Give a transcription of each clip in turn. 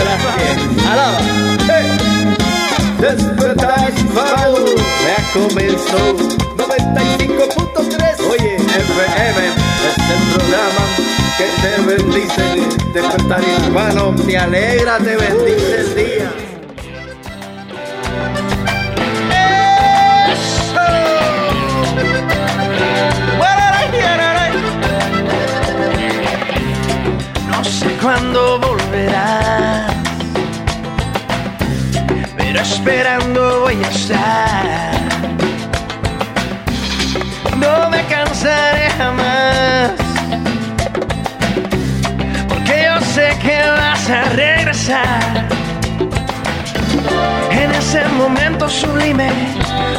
Alaba. Hey. Despertar ya comenzó 95.3. Oye, FM es el programa que te bendice. Despertar hispano, te alegra, te bendice el día. No sé cuándo esperando voy a estar. No me cansaré jamás, porque yo sé que vas a regresar. En ese momento sublime,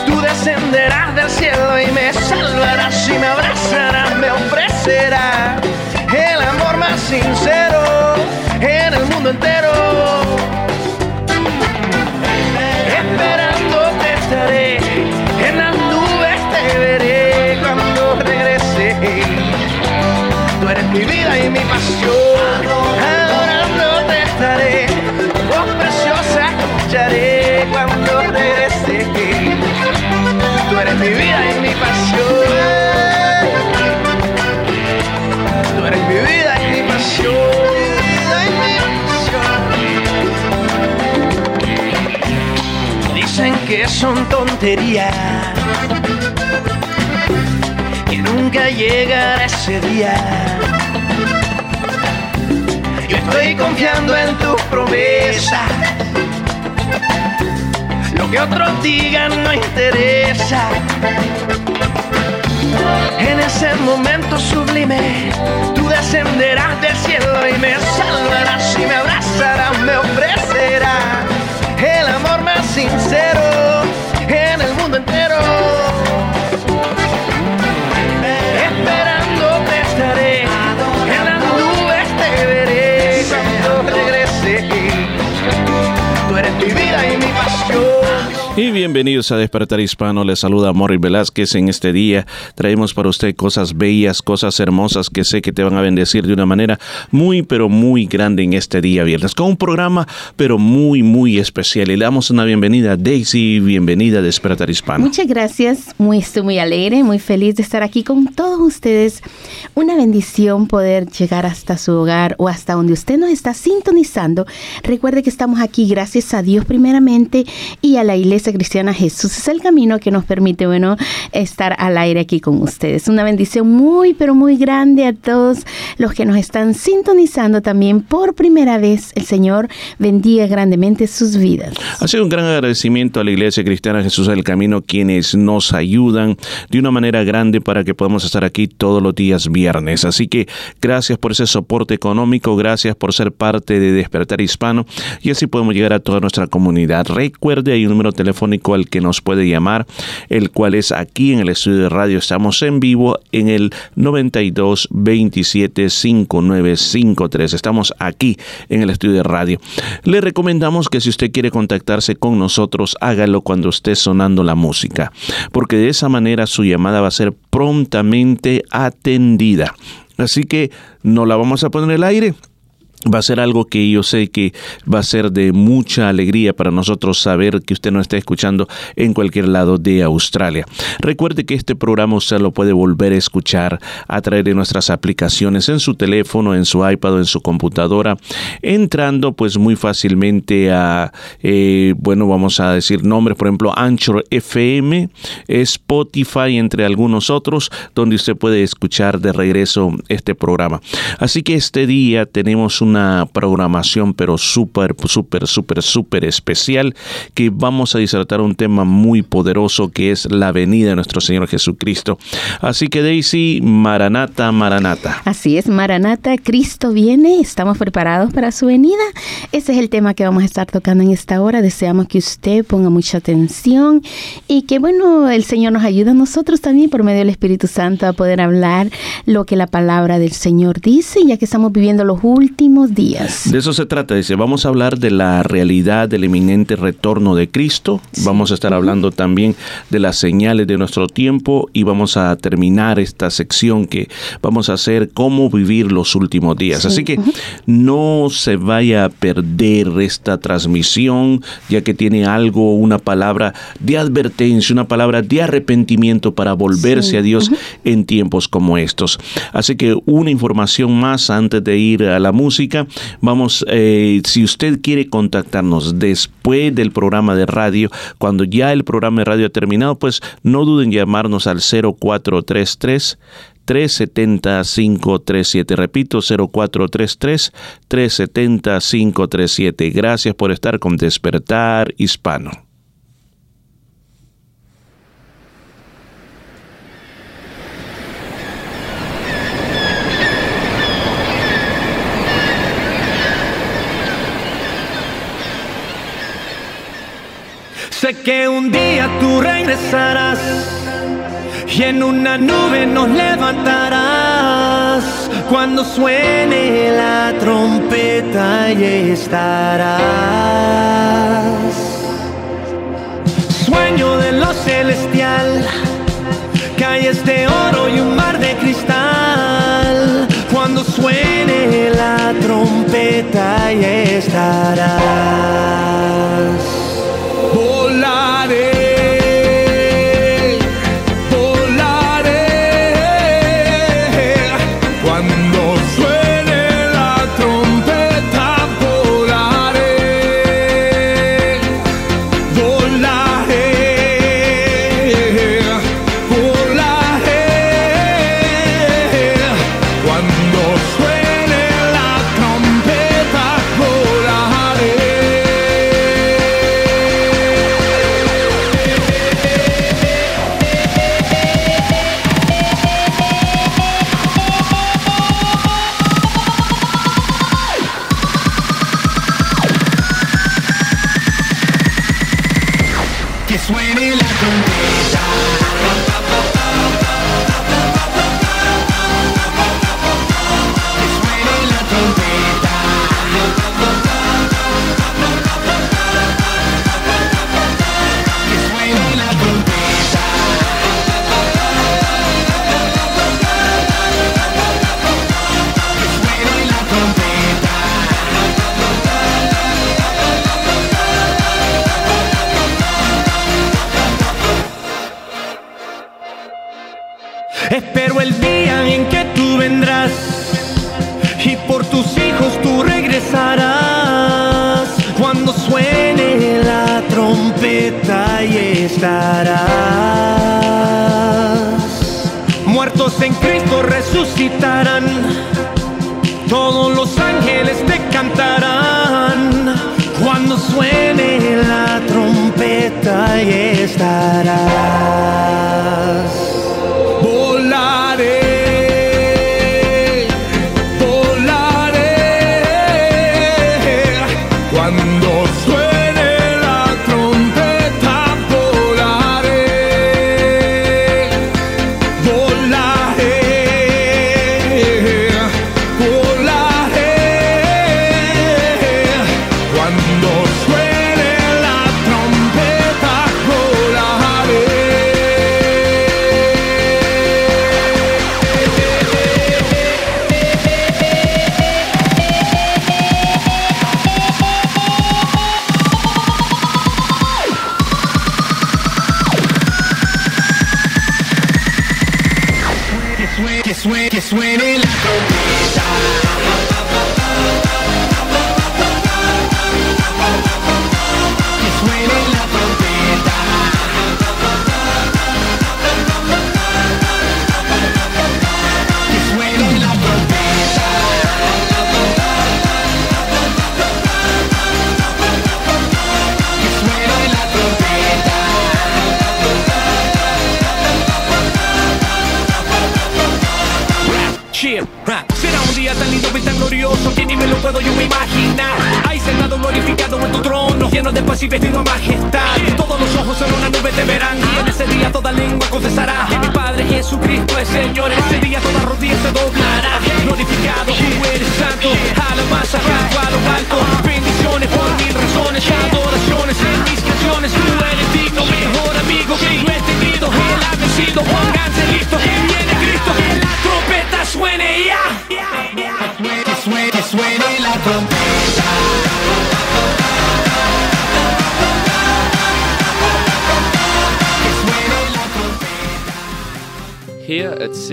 tú descenderás del cielo y me salvarás y me abrazarás, me ofrecerás el amor más sincero en el mundo entero mi vida y mi pasión, adorándote estaré, voz preciosa escucharé cuando regrese. Tú eres mi vida y mi pasión. Tú eres mi vida y mi pasión. dicen que son tonterías, que nunca llegará ese día. Estoy confiando en tus promesas. Lo que otros digan no interesa. En ese momento sublime, tú descenderás del cielo y me salvarás y me abrazarás, me ofrecerás el amor más sincero Y bienvenidos a Despertar Hispano, les saluda Morri Velázquez. En este día traemos para usted cosas bellas, cosas hermosas que sé que te van a bendecir de una manera muy, pero muy grande en este día viernes, con un programa, pero muy, muy especial. Y le damos una bienvenida a Daisy, bienvenida a Despertar Hispano. Muchas gracias, muy, estoy muy alegre, muy feliz de estar aquí con todos ustedes. Una bendición poder llegar hasta su hogar o hasta donde usted nos está sintonizando. Recuerde que estamos aquí gracias a Dios primeramente y a la iglesia Cristiana Jesús es el camino que nos permite, bueno, estar al aire aquí con ustedes. Una bendición muy, pero muy grande a todos los que nos están sintonizando también por primera vez. El Señor bendiga grandemente sus vidas. Ha sido un gran agradecimiento a la Iglesia Cristiana Jesús del Camino, quienes nos ayudan de una manera grande para que podamos estar aquí todos los días viernes. Así que gracias por ese soporte económico, gracias por ser parte de Despertar Hispano y así podemos llegar a toda nuestra comunidad. Recuerde, hay un número telefónico telefónico al que nos puede llamar, el cual es aquí en el estudio de radio. Estamos en vivo en el 92 27 5953. Estamos aquí en el estudio de radio. Le recomendamos que si usted quiere contactarse con nosotros, hágalo cuando esté sonando la música, porque de esa manera su llamada va a ser prontamente atendida. Así que no la vamos a poner en el aire va a ser algo que yo sé que va a ser de mucha alegría para nosotros saber que usted nos está escuchando en cualquier lado de Australia. Recuerde que este programa usted lo puede volver a escuchar a través de nuestras aplicaciones en su teléfono, en su iPad o en su computadora, entrando pues muy fácilmente a, eh, bueno, vamos a decir nombres, por ejemplo, Anchor FM, Spotify, entre algunos otros, donde usted puede escuchar de regreso este programa. Así que este día tenemos un una programación pero súper, súper, súper, súper especial que vamos a disertar un tema muy poderoso que es la venida de nuestro Señor Jesucristo. Así que Daisy, Maranata, Maranata. Así es, Maranata, Cristo viene, estamos preparados para su venida. Ese es el tema que vamos a estar tocando en esta hora. Deseamos que usted ponga mucha atención y que bueno, el Señor nos ayude a nosotros también por medio del Espíritu Santo a poder hablar lo que la palabra del Señor dice, ya que estamos viviendo los últimos días. De eso se trata, dice, vamos a hablar de la realidad del inminente retorno de Cristo, vamos a estar hablando también de las señales de nuestro tiempo y vamos a terminar esta sección que vamos a hacer cómo vivir los últimos días. Así que no se vaya a perder esta transmisión, ya que tiene algo, una palabra de advertencia, una palabra de arrepentimiento para volverse a Dios en tiempos como estos. Así que una información más antes de ir a la música. Vamos, eh, si usted quiere contactarnos después del programa de radio, cuando ya el programa de radio ha terminado, pues no duden en llamarnos al 0433 370 537. Repito, 0433 370 537. Gracias por estar con Despertar Hispano. Que un día tú regresarás y en una nube nos levantarás. Cuando suene la trompeta y estarás. Sueño de lo celestial, calles de oro y un mar de cristal. Cuando suene la trompeta y estarás. Estarás. Muertos en Cristo resucitarán. Todos los ángeles te cantarán. Cuando suene la trompeta y estarás.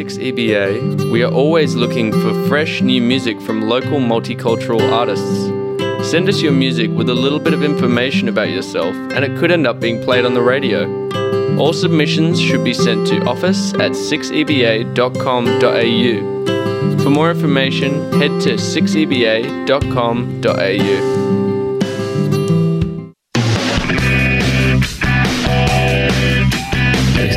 6EBA, we are always looking for fresh new music from local multicultural artists. Send us your music with a little bit of information about yourself, and it could end up being played on the radio. All submissions should be sent to office at 6eba.com.au. For more information, head to 6eba.com.au.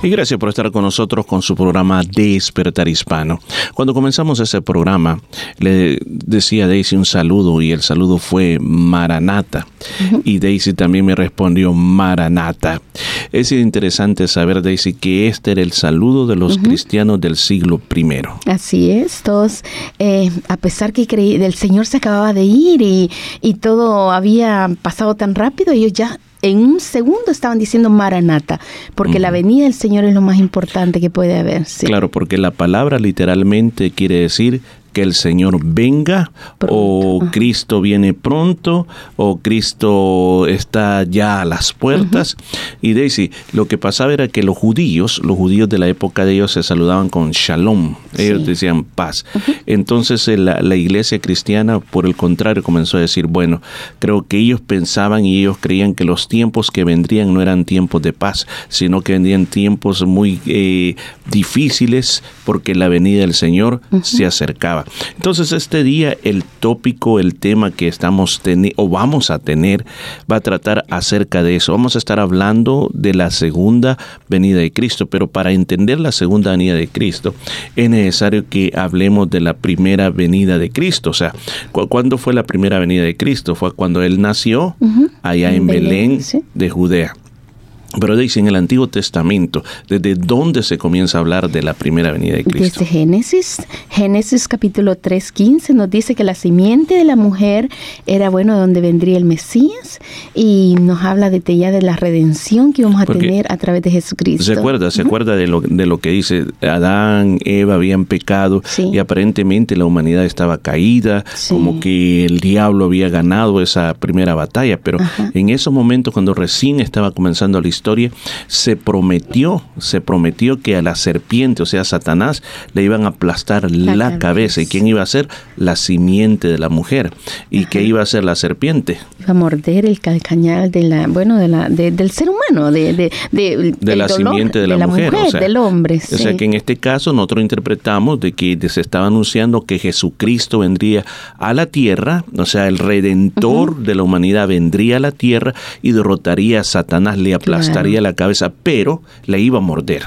Y gracias por estar con nosotros con su programa Despertar Hispano. Cuando comenzamos ese programa, le decía a Daisy un saludo y el saludo fue Maranata. Y Daisy también me respondió Maranata. Es interesante saber, Daisy, que este era el saludo de los cristianos del siglo primero. Así es, todos, eh, a pesar que creí, el Señor se acababa de ir y, y todo había pasado tan rápido, ellos ya en un segundo estaban diciendo Maranata, porque la venida del Señor es lo más importante que puede haber. sí. Claro, porque la palabra literalmente quiere decir que el Señor venga o. Cristo viene pronto o Cristo está ya a las puertas. Y Daisy, lo que pasaba era que los judíos, los judíos de la época de ellos se saludaban con shalom, ellos Sí. decían paz. Entonces eh, la, la iglesia cristiana, por el contrario, comenzó a decir, bueno, creo que ellos pensaban y ellos creían que los tiempos que vendrían no eran tiempos de paz, sino que vendrían tiempos muy eh, difíciles porque la venida del Señor se acercaba. Entonces este día el tópico, el tema que estamos teniendo o vamos a tener va a tratar acerca de eso. Vamos a estar hablando de la segunda venida de Cristo, pero para entender la segunda venida de Cristo es necesario que hablemos de la primera venida de Cristo. O sea, ¿cu- ¿cuándo fue la primera venida de Cristo? Fue cuando Él nació allá en, En Belén, Belén, sí. de Judea. Pero dice en el Antiguo Testamento, ¿desde dónde se comienza a hablar de la primera venida de Cristo? Desde Génesis, Génesis capítulo 3, 15 nos dice que la simiente de la mujer era bueno de donde vendría el Mesías y nos habla de ya de la redención que íbamos a Porque tener a través de Jesucristo. ¿Se acuerda? ¿Se acuerda de lo, de lo que dice Adán, Eva habían pecado Sí. y aparentemente la humanidad estaba caída, Sí. como que el diablo había ganado esa primera batalla, pero Ajá. en esos momentos cuando recién estaba comenzando la historia, se prometió, se prometió que a la serpiente, o sea, a Satanás, le iban a aplastar la, La cabeza. ¿Y quién iba a ser? La simiente de la mujer. ¿Y qué iba a ser la serpiente? Iba a morder el calcañal de la, bueno, de la, de- del ser humano, de, de, de, la dolor simiente de la, mujer, o sea, del hombre. O sea que en este caso nosotros interpretamos de que se estaba anunciando que Jesucristo vendría a la tierra, o sea, el redentor de la humanidad vendría a la tierra y derrotaría a Satanás, le aplastaría la cabeza, pero le iba a morder.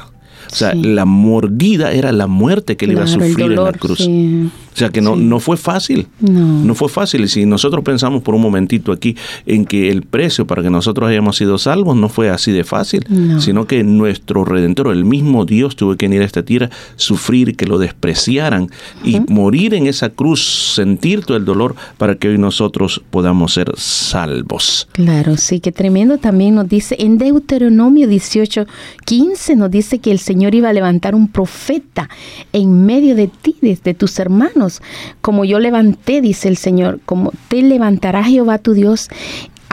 O sea, Sí. la mordida era la muerte que él iba a sufrir en la cruz. sí. O sea que no, Sí. no fue fácil. No. No fue fácil. Y si nosotros pensamos por un momentito aquí en que el precio para que nosotros hayamos sido salvos no fue así de fácil, No. sino que nuestro redentor, el mismo Dios, tuvo que venir a esta tierra, sufrir, que lo despreciaran y morir en esa cruz, sentir todo el dolor para que hoy nosotros podamos ser salvos. Claro, sí, que tremendo también nos dice en Deuteronomio 18, 15 nos dice que el Señor iba a levantar un profeta en medio de ti, desde tus hermanos, como yo levanté, dice el Señor, como te levantará Jehová tu Dios.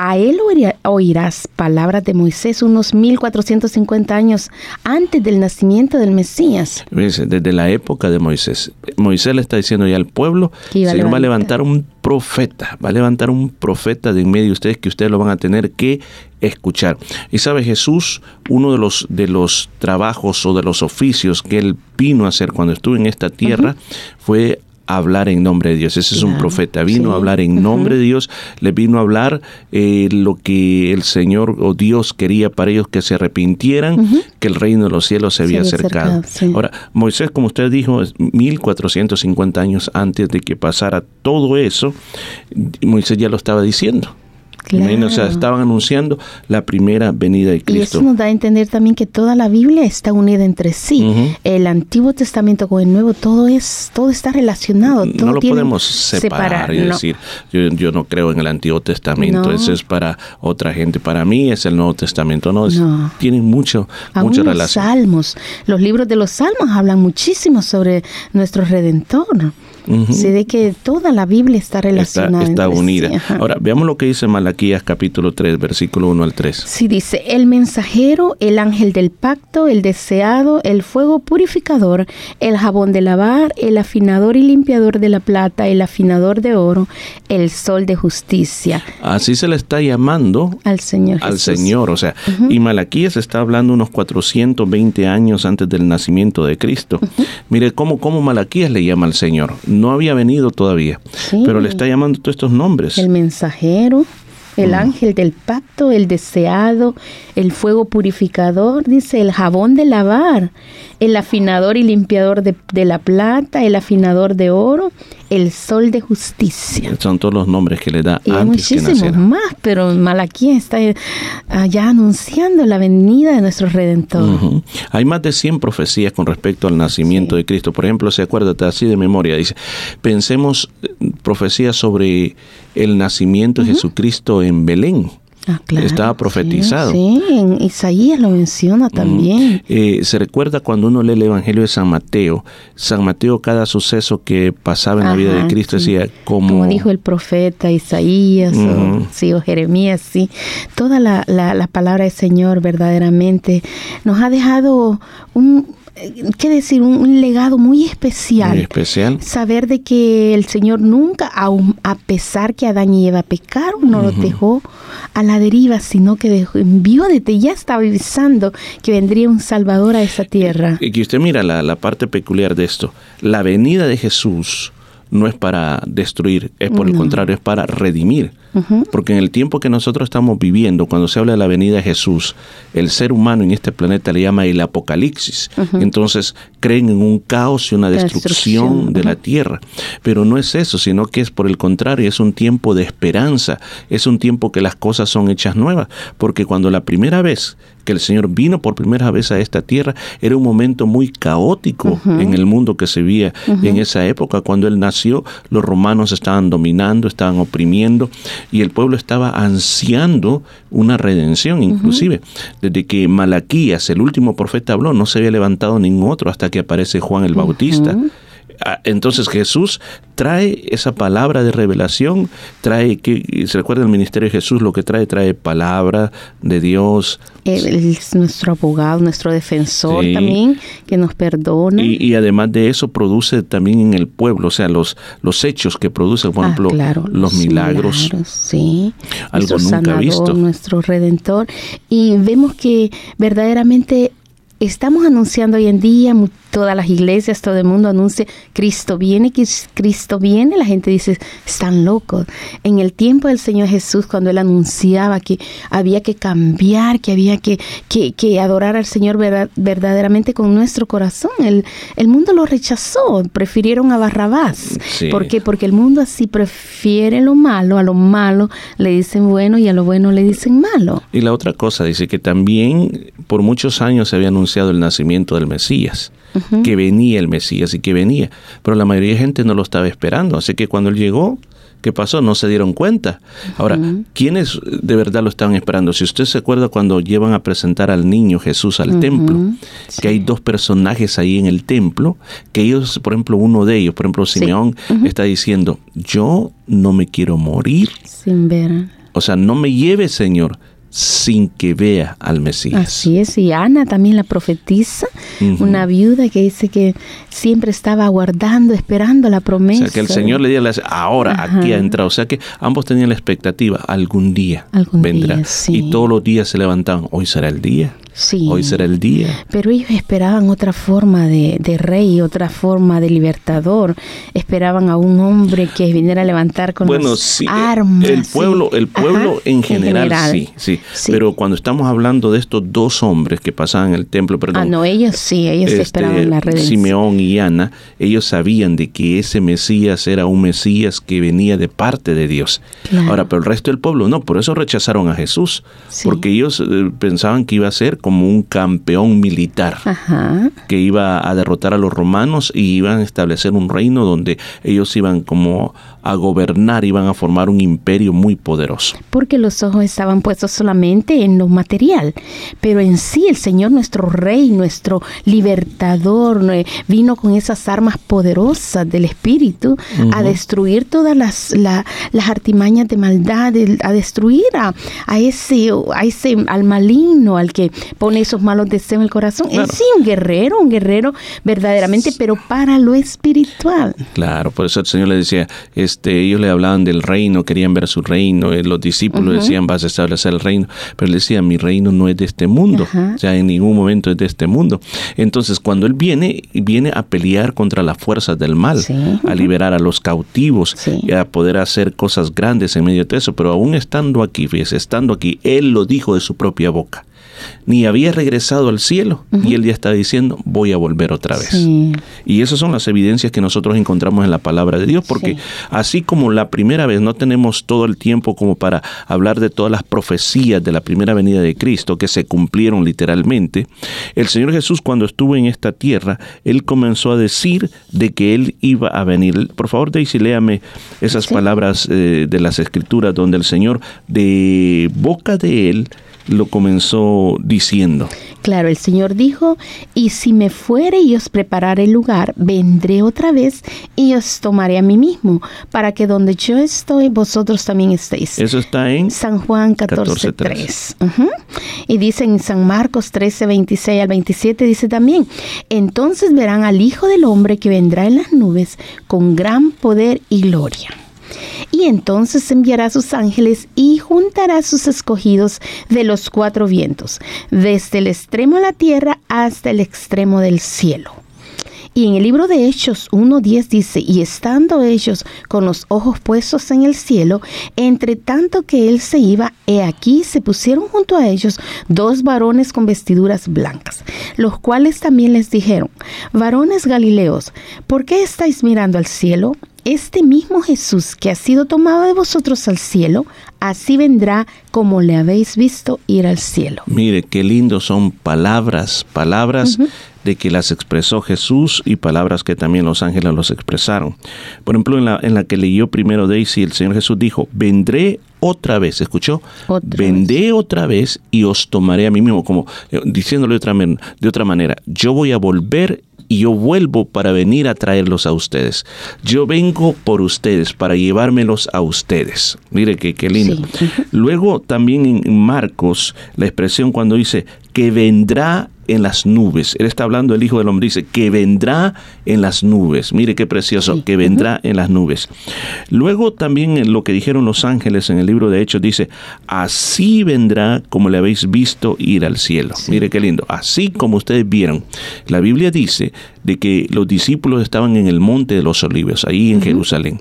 A él oirá- oirás palabras de Moisés unos 1450 años antes del nacimiento del Mesías. Desde la época de Moisés, Moisés le está diciendo ya al pueblo, Que Señor va a levantar. levantar un profeta, va a levantar un profeta de en medio de ustedes que ustedes lo van a tener que escuchar. Y sabe Jesús, uno de los de los trabajos o de los oficios que él vino a hacer cuando estuvo en esta tierra fue hablar en nombre de Dios. Ese es un profeta, vino sí. a hablar en nombre de Dios, le vino a hablar eh, lo que el Señor o Dios quería para ellos que se arrepintieran, que el reino de los cielos se había había acercado. acercado, sí. Ahora, Moisés, como usted dijo, es 1450 años antes de que pasara todo eso, Moisés ya lo estaba diciendo. Imagínate, O sea, Claro. estaban anunciando la primera venida de Y Cristo. eso nos da a entender también que toda la Biblia está unida entre sí. Ujú. El Antiguo Testamento con el Nuevo, todo es, todo está relacionado. todo no lo podemos separar y no. decir, yo, yo no creo en el Antiguo Testamento, No. eso es para otra gente, para mí es el Nuevo Testamento, no, es- No. tienen mucho, Aún mucha los relación. salmos, los libros de los salmos hablan muchísimo sobre nuestro Redentor. Ujú. Se ve que toda la Biblia está relacionada. está unida. Ahora, veamos lo que dice Malaquías capítulo 3, versículo 1 al 3. Sí, dice, el mensajero, el ángel del pacto, el deseado, el fuego purificador, el jabón de lavar, el afinador y limpiador de la plata, el afinador de oro, el sol de justicia. Así se le está llamando Al Señor al Jesús. Señor, o sea, y Malaquías está hablando unos 420 años antes del nacimiento de Cristo. Mire cómo, cómo Malaquías le llama al Señor. No había venido todavía, Sí. pero le está llamando todos estos nombres. El mensajero, el ángel del pacto, el deseado, el fuego purificador, dice el jabón de lavar, el afinador y limpiador de, de la plata, el afinador de oro, el sol de justicia. Son todos los nombres que le da Y antes muchísimos más, pero Malaquía está eh, allá anunciando la venida de nuestro Redentor. Hay más de 100 profecías con respecto al nacimiento de Cristo. Por ejemplo, se acuérdate así de memoria, dice, pensemos eh, profecías sobre el nacimiento de Jesucristo en Belén. Ah, claro, Estaba profetizado. Sí, en Isaías lo menciona también. Eh, se recuerda cuando uno lee el Evangelio de San Mateo. San Mateo, cada suceso que pasaba en la vida de Cristo, sí. decía como... Como dijo el profeta Isaías Ujú. o, sí, o Jeremías, sí. Toda la, la, la palabra del Señor verdaderamente nos ha dejado un, ¿qué decir? Un, legado muy especial. Muy especial. Saber de que el Señor nunca, aun a pesar que Adán y Eva pecaron, no los dejó a la deriva, sino que dejó, envió desde ya estaba avisando que vendría un Salvador a esa tierra. Y que usted mira la, la parte peculiar de esto. La venida de Jesús no es para destruir, es por el contrario, es para redimir. Porque en el tiempo que nosotros estamos viviendo, cuando se habla de la venida de Jesús, el ser humano en este planeta le llama el apocalipsis. Entonces creen en un caos y una destrucción, destrucción, de la tierra. Pero no es eso, sino que es por el contrario, es un tiempo de esperanza, es un tiempo que las cosas son hechas nuevas. Porque cuando la primera vez que el Señor vino por primera vez a esta tierra, era un momento muy caótico en el mundo que se vivía en esa época. Cuando Él nació, los romanos estaban dominando, estaban oprimiendo y el pueblo estaba ansiando una redención. Inclusive, desde que Malaquías, el último profeta, habló, no se había levantado ningún otro hasta que aparece Juan el Bautista. Entonces Jesús trae esa palabra de revelación, trae que se recuerda el ministerio de Jesús lo que trae trae palabra de Dios Él es nuestro abogado, nuestro defensor Sí. también, que nos perdona. y, y además de eso produce también en el pueblo, o sea, los los hechos que produce, por Ah, ejemplo, claro, los milagros. sí. Algo Nuestro nunca sanador, visto. Nuestro redentor. Y vemos que verdaderamente estamos anunciando hoy en día, todas las iglesias, todo el mundo anuncia, Cristo viene, Cristo viene. La gente dice, están locos. En el tiempo del Señor Jesús, cuando Él anunciaba que había que cambiar, que había que, que, que adorar al Señor verdad- verdaderamente con nuestro corazón, el, el mundo lo rechazó, prefirieron a Barrabás. Sí. ¿Por qué? Porque el mundo así prefiere lo malo, a lo malo le dicen bueno y a lo bueno le dicen malo. Y la otra cosa dice que también por muchos años se había anunciado el nacimiento del Mesías, que venía el Mesías y que venía, pero la mayoría de gente no lo estaba esperando, así que cuando él llegó, ¿qué pasó? No se dieron cuenta. Ahora, ¿quiénes de verdad lo estaban esperando? Si usted se acuerda cuando llevan a presentar al niño Jesús al templo, que hay dos personajes ahí en el templo, que ellos, por ejemplo, uno de ellos, por ejemplo, Simeón, está diciendo, yo no me quiero morir, Sin ver. o sea, no me lleve, Señor, sin que vea al Mesías. Así es, y Ana también la profetiza, Ujú. una viuda que dice que siempre estaba aguardando, esperando la O promesa. sea, que el Señor le diga, ahora Ajá. aquí ha entrado. O sea, que ambos tenían la expectativa, algún día Algún vendrá. día, sí. Y todos los días se levantaban, hoy será el día. Sí. Hoy será el día. Pero ellos esperaban otra forma de, de rey, otra forma de libertador. Esperaban a un hombre que viniera a levantar con Bueno, las sí, eh, armas. el pueblo, el pueblo Ajá, en, general, sí, sí, Sí. Pero cuando estamos hablando de estos dos hombres que pasaban el templo, perdón, Ah, no, ellos sí, ellos este, esperaban la redención. Simeón y Ana, ellos sabían de que ese Mesías era un Mesías que venía de parte de Dios. Claro. Ahora, pero el resto del pueblo no, por eso rechazaron a Jesús, Sí. porque ellos eh, pensaban que iba a ser como un campeón militar Ajá. que iba a derrotar a los romanos y iban a establecer un reino donde ellos iban como a gobernar, iban a formar un imperio muy poderoso. Porque los ojos estaban puestos solamente en lo material, pero en sí el Señor, nuestro Rey, nuestro libertador, no- vino con esas armas poderosas del Espíritu a destruir todas las, la- las artimañas de maldad, a destruir a, a ese, a ese al maligno, al que pone esos malos deseos en el corazón. Claro. Es sí un guerrero, un guerrero verdaderamente, pero para lo espiritual. Claro, por eso el Señor le decía, este, ellos le hablaban del reino, querían ver su reino, eh, los discípulos decían, vas a establecer el reino, pero él decía, mi reino no es de este mundo, o sea, en ningún momento es de este mundo. Entonces, cuando él viene, viene a pelear contra las fuerzas del mal, Sí. a liberar a los cautivos, Sí. y a poder hacer cosas grandes en medio de eso, pero aún estando aquí, fíjese, estando aquí, él lo dijo de su propia boca. Ni había regresado al cielo y él ya está diciendo, voy a volver otra vez. Sí. Y esas son las evidencias que nosotros encontramos en la palabra de Dios, porque Sí. así como la primera vez no tenemos todo el tiempo como para hablar de todas las profecías de la primera venida de Cristo que se cumplieron literalmente, el Señor Jesús cuando estuvo en esta tierra, Él comenzó a decir de que Él iba a venir. Por favor, Daisy, léame esas Sí. palabras eh, de las Escrituras donde el Señor de boca de Él lo comenzó diciendo. Claro, el Señor dijo, y si me fuere y os preparare el lugar, vendré otra vez y os tomaré a mí mismo, para que donde yo estoy, vosotros también estéis. Eso está en San Juan 14, 3. Y dice en San Marcos 13, 26 al 27, dice también, entonces verán al Hijo del Hombre que vendrá en las nubes con gran poder y gloria. Y entonces enviará sus ángeles y juntará sus escogidos de los cuatro vientos, desde el extremo de la tierra hasta el extremo del cielo. Y en el libro de Hechos 1.10 dice, y estando ellos con los ojos puestos en el cielo, entre tanto que él se iba, he aquí se pusieron junto a ellos dos varones con vestiduras blancas, los cuales también les dijeron, varones Galileos, ¿por qué estáis mirando al cielo? Este mismo Jesús que ha sido tomado de vosotros al cielo, así vendrá como le habéis visto ir al cielo. Mire, qué lindo son palabras, palabras de que las expresó Jesús y palabras que también los ángeles los expresaron. Por ejemplo, en la, en la que leyó primero Daisy, el Señor Jesús dijo, vendré otra vez, ¿escuchó? Otra vendré otra vez y os tomaré a mí mismo, como eh, diciéndole de otra, men- de otra manera, yo voy a volver y yo vuelvo para venir a traerlos a ustedes. Yo vengo por ustedes, para llevármelos a ustedes. Mire qué lindo. Sí. Luego también en Marcos, la expresión cuando dice que vendrá en las nubes. Él está hablando del Hijo del Hombre, dice que vendrá en las nubes. Mire qué precioso, Sí. que vendrá en las nubes. Luego también en lo que dijeron los ángeles en el libro de Hechos dice, así vendrá como le habéis visto ir al cielo. Mire qué lindo, así como ustedes vieron. La Biblia dice de que los discípulos estaban en el monte de los olivos, ahí en Jerusalén.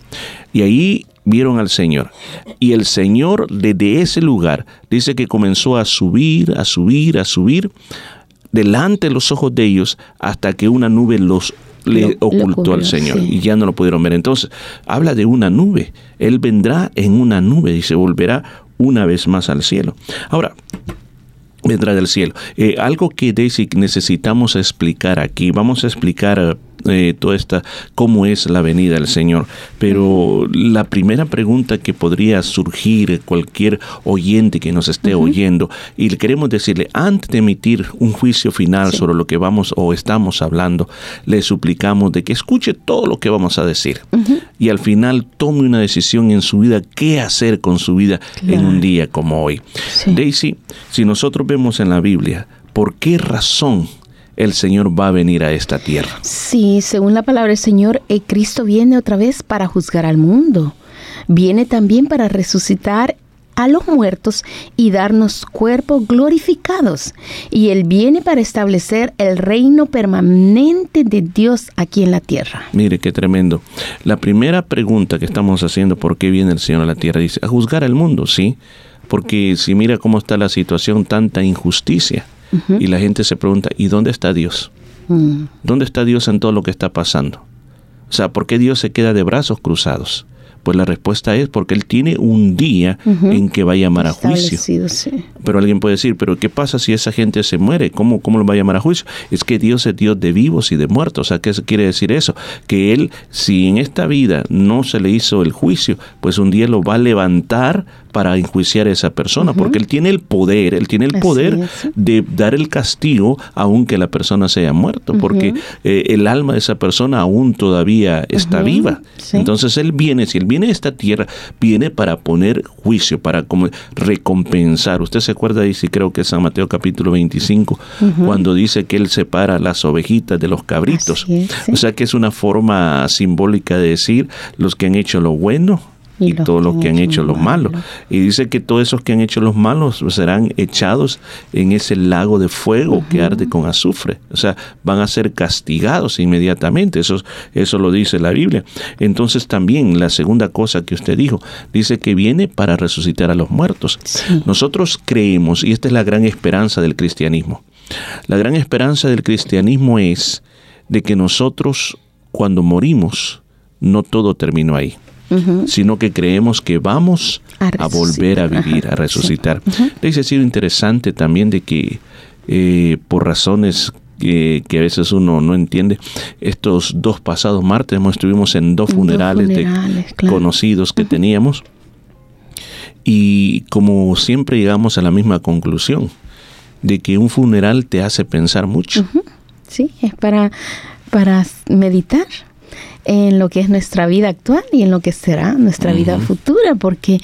Y ahí vieron al Señor. Y el Señor desde ese lugar dice que comenzó a subir, a subir, a subir delante de los ojos de ellos hasta que una nube los le Lo- lo ocultó al Señor sí. y ya no lo pudieron ver. Entonces, habla de una nube. Él vendrá en una nube y se volverá una vez más al cielo. Ahora, vendrá del cielo. Eh, algo que Daisy necesitamos explicar aquí, vamos a explicar eh, toda esta, cómo es la venida del Señor, pero la primera pregunta que podría surgir cualquier oyente que nos esté oyendo, y le queremos decirle, antes de emitir un juicio final sobre lo que vamos o estamos hablando, le suplicamos de que escuche todo lo que vamos a decir. Y al final tome una decisión en su vida, qué hacer con su vida en un día como hoy. Sí. Daisy, si nosotros vemos en la Biblia, ¿por qué razón el Señor va a venir a esta tierra? Sí, según la palabra del Señor, eh, Cristo viene otra vez para juzgar al mundo. Viene también para resucitar a los muertos y darnos cuerpos glorificados. Y Él viene para establecer el reino permanente de Dios aquí en la tierra. Mire qué tremendo. La primera pregunta que estamos haciendo, ¿por qué viene el Señor a la tierra? Dice, a juzgar al mundo, ¿sí? Porque si mira cómo está la situación, tanta injusticia. Y la gente se pregunta, ¿y dónde está Dios? Mm. ¿Dónde está Dios en todo lo que está pasando? O sea, ¿por qué Dios se queda de brazos cruzados? Pues la respuesta es porque Él tiene un día en que va a llamar a juicio. Sí. Pero alguien puede decir, pero ¿qué pasa si esa gente se muere? ¿Cómo, ¿Cómo lo va a llamar a juicio? Es que Dios es Dios de vivos y de muertos. O sea, ¿qué quiere decir eso? Que Él, si en esta vida no se le hizo el juicio, pues un día lo va a levantar para enjuiciar a esa persona, porque Él tiene el poder, Él tiene el Así poder es. de dar el castigo aunque la persona se haya muerto, porque eh, el alma de esa persona aún todavía está viva. sí. Entonces Él viene, si Él viene a esta tierra, viene para poner juicio, para como recompensar. Usted se acuerda sí creo que es San Mateo capítulo 25, cuando dice que Él separa las ovejitas de los cabritos. Así es, sí. O sea que es una forma simbólica de decir los que han hecho lo bueno y, Y los todos los que han hecho lo malo. Y dice que todos esos que han hecho los malos serán echados en ese lago de fuego que arde con azufre. O sea, van a ser castigados inmediatamente. Eso, eso lo dice la Biblia. Entonces también la segunda cosa que usted dijo, dice que viene para resucitar a los muertos. Sí. Nosotros creemos, y esta es la gran esperanza del cristianismo, la gran esperanza del cristianismo es de que nosotros cuando morimos, no todo terminó ahí sino que creemos que vamos A a, volver a vivir, ajá, a resucitar. Les ha sido interesante también de que eh, por razones que, que a veces uno no entiende, estos dos pasados martes estuvimos en dos funerales, funerales, de claro. conocidos que teníamos y como siempre llegamos a la misma conclusión de que un funeral te hace pensar mucho. Sí, es para, para meditar en lo que es nuestra vida actual y en lo que será nuestra vida futura, porque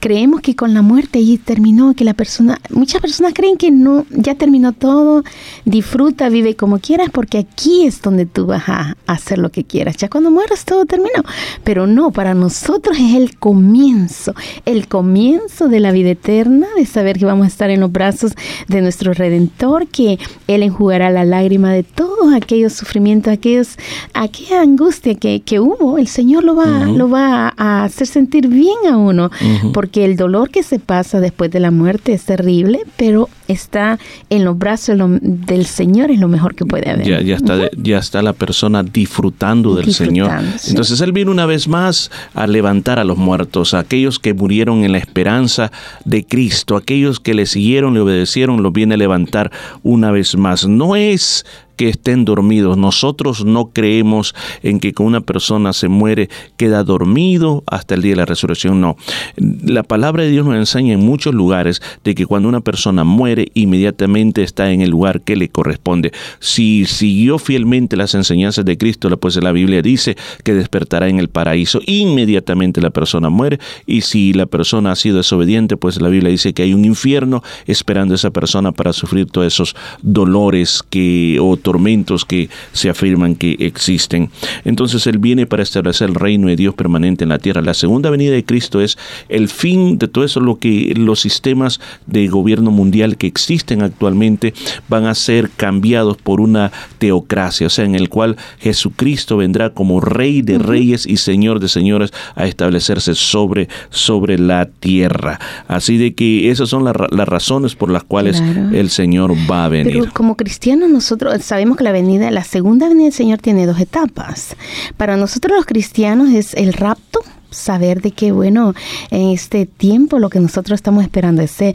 creemos que con la muerte ahí terminó, que la persona, muchas personas creen que no, ya terminó todo, disfruta, vive como quieras, porque aquí es donde tú vas a hacer lo que quieras. Ya cuando mueras todo terminó, pero no, para nosotros es el comienzo, el comienzo de la vida eterna, de saber que vamos a estar en los brazos de nuestro Redentor, que Él enjugará la lágrima de todos aquellos sufrimientos, aquellos, aquella angustia que, que hubo, el Señor lo va, lo va a hacer sentir bien a uno, porque el dolor que se pasa después de la muerte es terrible, pero está en los brazos del Señor es lo mejor que puede haber. Ya, ya, está, ya está la persona disfrutando del Disfrutando, Señor. sí. Entonces Él viene una vez más a levantar a los muertos, a aquellos que murieron en la esperanza de Cristo, aquellos que le siguieron, le obedecieron, los viene a levantar una vez más. No es que estén dormidos. Nosotros no creemos en que con una persona se muere, queda dormido hasta el día de la resurrección. No. La palabra de Dios nos enseña en muchos lugares de que cuando una persona muere, inmediatamente está en el lugar que le corresponde. Si siguió fielmente las enseñanzas de Cristo, pues la Biblia dice que despertará en el paraíso. Inmediatamente la persona muere. Y si la persona ha sido desobediente, pues la Biblia dice que hay un infierno esperando a esa persona para sufrir todos esos dolores que o tormentos que se afirman que existen. Entonces Él viene para establecer el reino de Dios permanente en la tierra. La segunda venida de Cristo es el fin de todo eso, lo que los sistemas de gobierno mundial que existen actualmente van a ser cambiados por una teocracia, o sea, en el cual Jesucristo vendrá como Rey de reyes y Señor de señores a establecerse sobre, sobre la tierra. Así de que esas son las ra- las razones por las cuales Claro. el Señor va a venir. Pero como cristianos nosotros sabemos que la venida, la segunda venida del Señor tiene dos etapas. Para nosotros los cristianos es el rapto, saber de que bueno, en este tiempo lo que nosotros estamos esperando es ese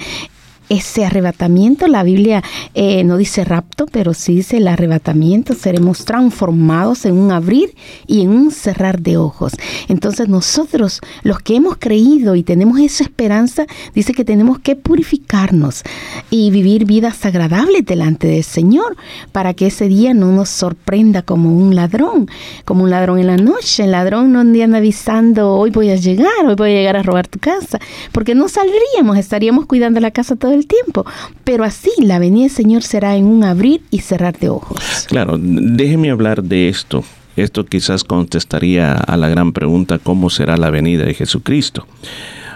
ese arrebatamiento, la Biblia eh, no dice rapto, pero sí dice el arrebatamiento, seremos transformados en un abrir y en un cerrar de ojos. Entonces nosotros, los que hemos creído y tenemos esa esperanza, dice que tenemos que purificarnos y vivir vidas agradables delante del Señor para que ese día no nos sorprenda como un ladrón, como un ladrón en la noche. El ladrón no anda avisando, hoy voy a llegar, hoy voy a llegar a robar tu casa, porque no saldríamos, estaríamos cuidando la casa todo tiempo. Pero así la venida del Señor será en un abrir y cerrar de ojos. Claro, déjeme hablar de esto. Esto quizás contestaría a la gran pregunta, ¿cómo será la venida de Jesucristo?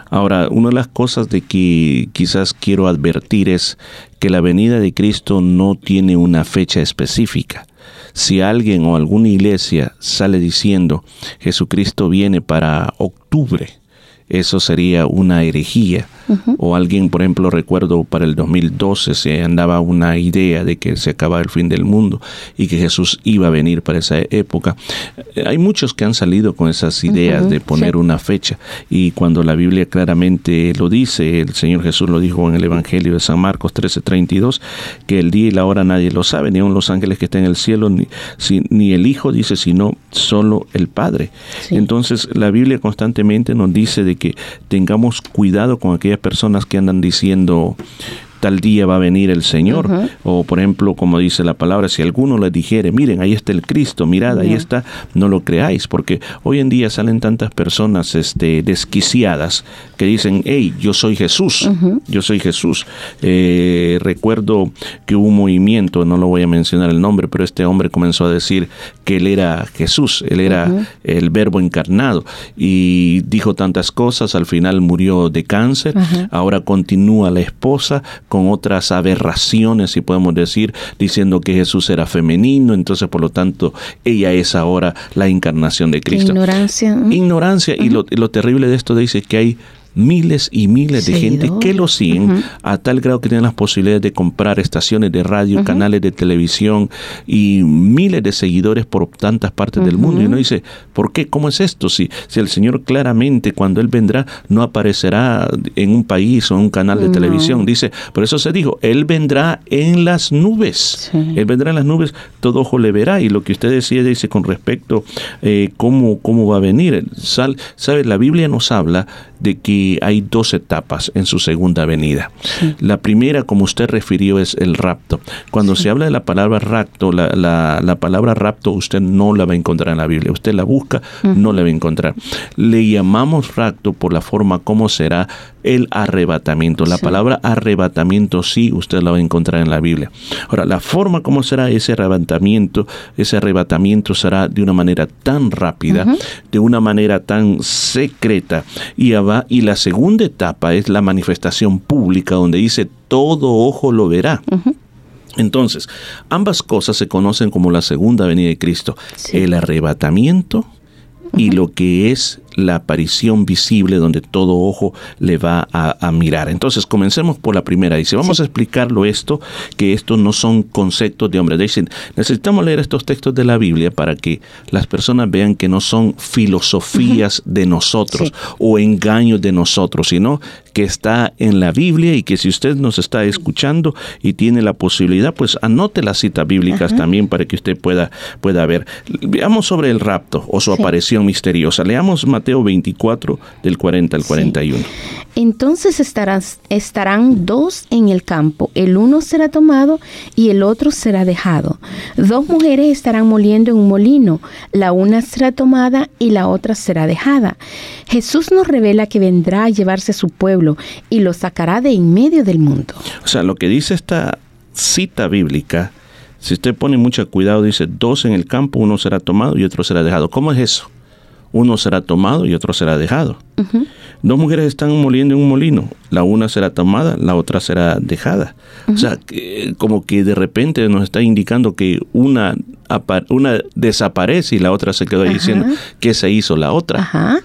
Ahora, una de las cosas de que quizás quiero advertir es que la venida de Cristo no tiene una fecha específica. Si alguien o alguna iglesia sale diciendo Jesucristo viene para octubre, eso sería una herejía. O alguien, por ejemplo, recuerdo para el 2012 se andaba una idea de que se acaba el fin del mundo y que Jesús iba a venir para esa época. Eh, Hay muchos que han salido con esas ideas de poner sí. una fecha y cuando la Biblia claramente lo dice, el Señor Jesús lo dijo en el Evangelio de San Marcos 13:32, que el día y la hora nadie lo sabe, ni aun los ángeles que están en el cielo, ni, si- ni el Hijo dice, sino solo el Padre. Sí. Entonces la Biblia constantemente nos dice de que tengamos cuidado con aquellas personas que andan diciendo tal día va a venir el Señor. O por ejemplo, como dice la palabra, si alguno le dijere, miren, ahí está el Cristo, mirad, ahí está, no lo creáis, porque hoy en día salen tantas personas este, desquiciadas que dicen, hey, yo soy Jesús, yo soy Jesús. Eh, recuerdo que hubo un movimiento, no lo voy a mencionar el nombre, pero este hombre comenzó a decir que él era Jesús, él era el verbo encarnado y dijo tantas cosas, al final murió de cáncer, ahora continúa la esposa con otras aberraciones, si podemos decir, diciendo que Jesús era femenino, entonces por lo tanto ella es ahora la encarnación de Cristo. Ignorancia. Ignorancia y lo, y lo terrible de esto dice que hay miles y miles de gente que lo siguen a tal grado que tienen las posibilidades de comprar estaciones de radio, canales de televisión y miles de seguidores por tantas partes del mundo. Y uno dice, ¿por qué? ¿Cómo es esto? Si, si el Señor claramente cuando Él vendrá no aparecerá en un país o en un canal de No. televisión. Dice, por eso se dijo, Él vendrá en las nubes. Sí. Él vendrá en las nubes, todo ojo le verá. Y lo que usted decía, dice con respecto eh, cómo, cómo va a venir. Sal, ¿Sabe? La Biblia nos habla de que hay dos etapas en su segunda venida. La primera, como usted refirió, es el rapto. Cuando se habla de la palabra rapto, la, la- la palabra rapto usted no la va a encontrar en la Biblia. Usted la busca, no la va a encontrar. Le llamamos rapto por la forma como será el arrebatamiento. La Sí. palabra arrebatamiento sí usted la va a encontrar en la Biblia. Ahora, la forma como será ese arrebatamiento, ese arrebatamiento será de una manera tan rápida, de una manera tan secreta. Y, y la segunda etapa es la manifestación pública, donde dice todo ojo lo verá. Entonces, ambas cosas se conocen como la segunda venida de Cristo. Sí. El arrebatamiento y lo que es la aparición visible donde todo ojo le va a, a mirar. Entonces, comencemos por la primera. Dice, vamos a explicarlo esto, que estos no son conceptos de hombres. Dicen, necesitamos leer estos textos de la Biblia para que las personas vean que no son filosofías de nosotros Sí. o engaños de nosotros, sino que está en la Biblia y que si usted nos está escuchando y tiene la posibilidad, pues anote las citas bíblicas también para que usted pueda, pueda ver. Veamos sobre el rapto o su Sí. aparición misteriosa. Leamos Mateo 24 del 40 al Sí. 41. Entonces estarás, estarán dos en el campo, el uno será tomado y el otro será dejado. Dos mujeres estarán moliendo en un molino, la una será tomada y la otra será dejada. Jesús nos revela que vendrá a llevarse a su pueblo y lo sacará de en medio del mundo. O sea, lo que dice esta cita bíblica, si usted pone mucho cuidado, dice dos en el campo, uno será tomado y otro será dejado. ¿Cómo es eso? Uno será tomado y otro será dejado. Dos mujeres están moliendo en un molino, la una será tomada, la otra será dejada. O sea, que- como que de repente nos está indicando que una, una desaparece y la otra se quedó ahí Ajá. diciendo que se hizo la otra. Ajá.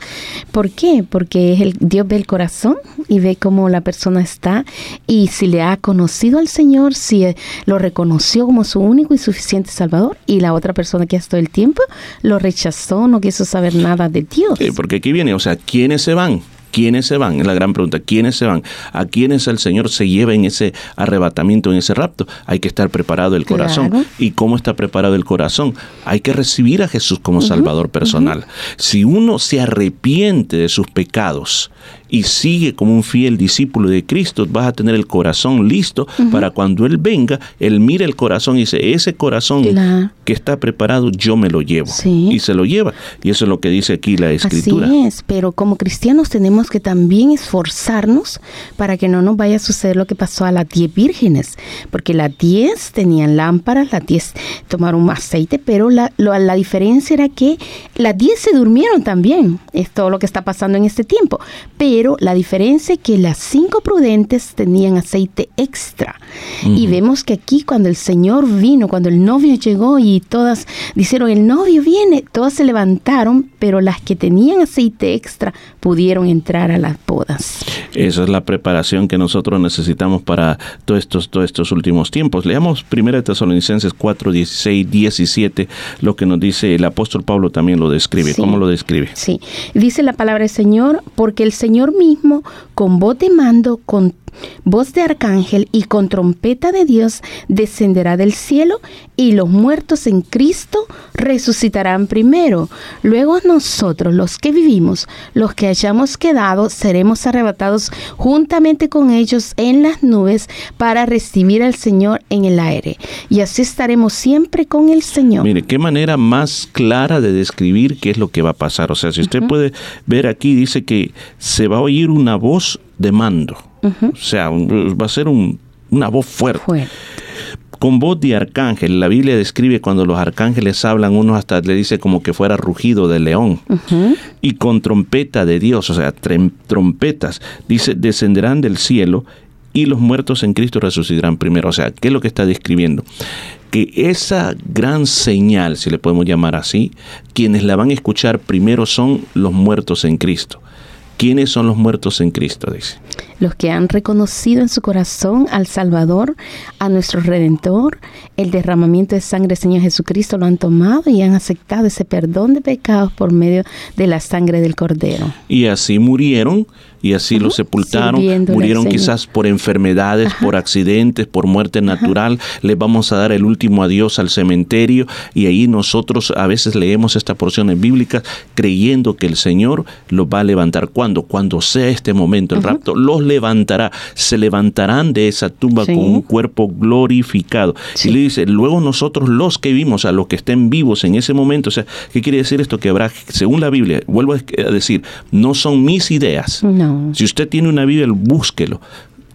¿Por qué? Porque es el, Dios ve el corazón y ve cómo la persona está y si le ha conocido al Señor, si eh, lo reconoció como su único y suficiente Salvador y la otra persona que ha estado el tiempo lo rechazó, no quiso saber nada de Dios. Eh, porque aquí viene, o sea, ¿quiénes se van? ¿Quiénes se van? Es la gran pregunta. ¿Quiénes se van? ¿A quiénes el Señor se lleva en ese arrebatamiento, en ese rapto? Hay que estar preparado el corazón. Claro. ¿Y cómo está preparado el corazón? Hay que recibir a Jesús como Salvador personal. Si uno se arrepiente de sus pecados y sigue como un fiel discípulo de Cristo, vas a tener el corazón listo para cuando Él venga, Él mire el corazón y dice, ese corazón Claro. que está preparado, yo me lo llevo. Sí. Y se lo lleva. Y eso es lo que dice aquí la escritura. Así es, pero como cristianos tenemos que también esforzarnos para que no nos vaya a suceder lo que pasó a las diez vírgenes, porque las diez tenían lámparas, las diez tomaron aceite, pero la, lo- la diferencia era que las diez se durmieron también, es todo lo que está pasando en este tiempo, pero pero la diferencia es que las cinco prudentes tenían aceite extra. Y vemos que aquí cuando el Señor vino, cuando el novio llegó y todas dijeron, el novio viene, todas se levantaron, pero las que tenían aceite extra pudieron entrar a las bodas. Esa es la preparación que nosotros necesitamos para todos estos, todos estos últimos tiempos. Leamos 1 Tesalonicenses 4, 16, 17, lo que nos dice el apóstol Pablo también lo describe. Sí. ¿Cómo lo describe? Sí, dice la palabra del Señor, porque el Señor mismo, con voz de mando, con voz de arcángel y con trompeta de Dios, descenderá del cielo y los muertos en Cristo resucitarán primero. Luego nosotros, los que vivimos, los que hayamos quedado, seremos arrebatados juntamente con ellos en las nubes para recibir al Señor en el aire. Y así estaremos siempre con el Señor. Mire, qué manera más clara de describir qué es lo que va a pasar. O sea, si usted puede ver aquí, dice que se va a oír una voz de mando. O sea, un- va a ser un- una voz fuerte. Fuerte. Con voz de arcángel. La Biblia describe cuando los arcángeles hablan, uno hasta le dice como que fuera rugido de león. Y con trompeta de Dios, o sea, trompetas. Dice, descenderán del cielo y los muertos en Cristo resucitarán primero. O sea, ¿qué es lo que está describiendo? Que esa gran señal, si le podemos llamar así, quienes la van a escuchar primero son los muertos en Cristo. ¿Quiénes son los muertos en Cristo? Dice. los que han reconocido en su corazón al Salvador, a nuestro Redentor, el derramamiento de sangre del Señor Jesucristo, lo han tomado y han aceptado ese perdón de pecados por medio de la sangre del Cordero. y así murieron y así los sepultaron, Sirviéndole murieron quizás por enfermedades, por accidentes, por muerte natural, les vamos a dar el último adiós al cementerio y ahí nosotros a veces leemos estas porciones bíblicas creyendo que el Señor los va a levantar. ¿Cuándo? Cuando sea este momento, el rapto, los levantará, se levantarán de esa tumba Sí. con un cuerpo glorificado. Sí. Y le dice, luego nosotros los que vimos, a los que estén vivos en ese momento, o sea, ¿qué quiere decir esto? Que habrá, según la Biblia, vuelvo a decir, no son mis ideas. No. Si usted tiene una Biblia, búsquelo.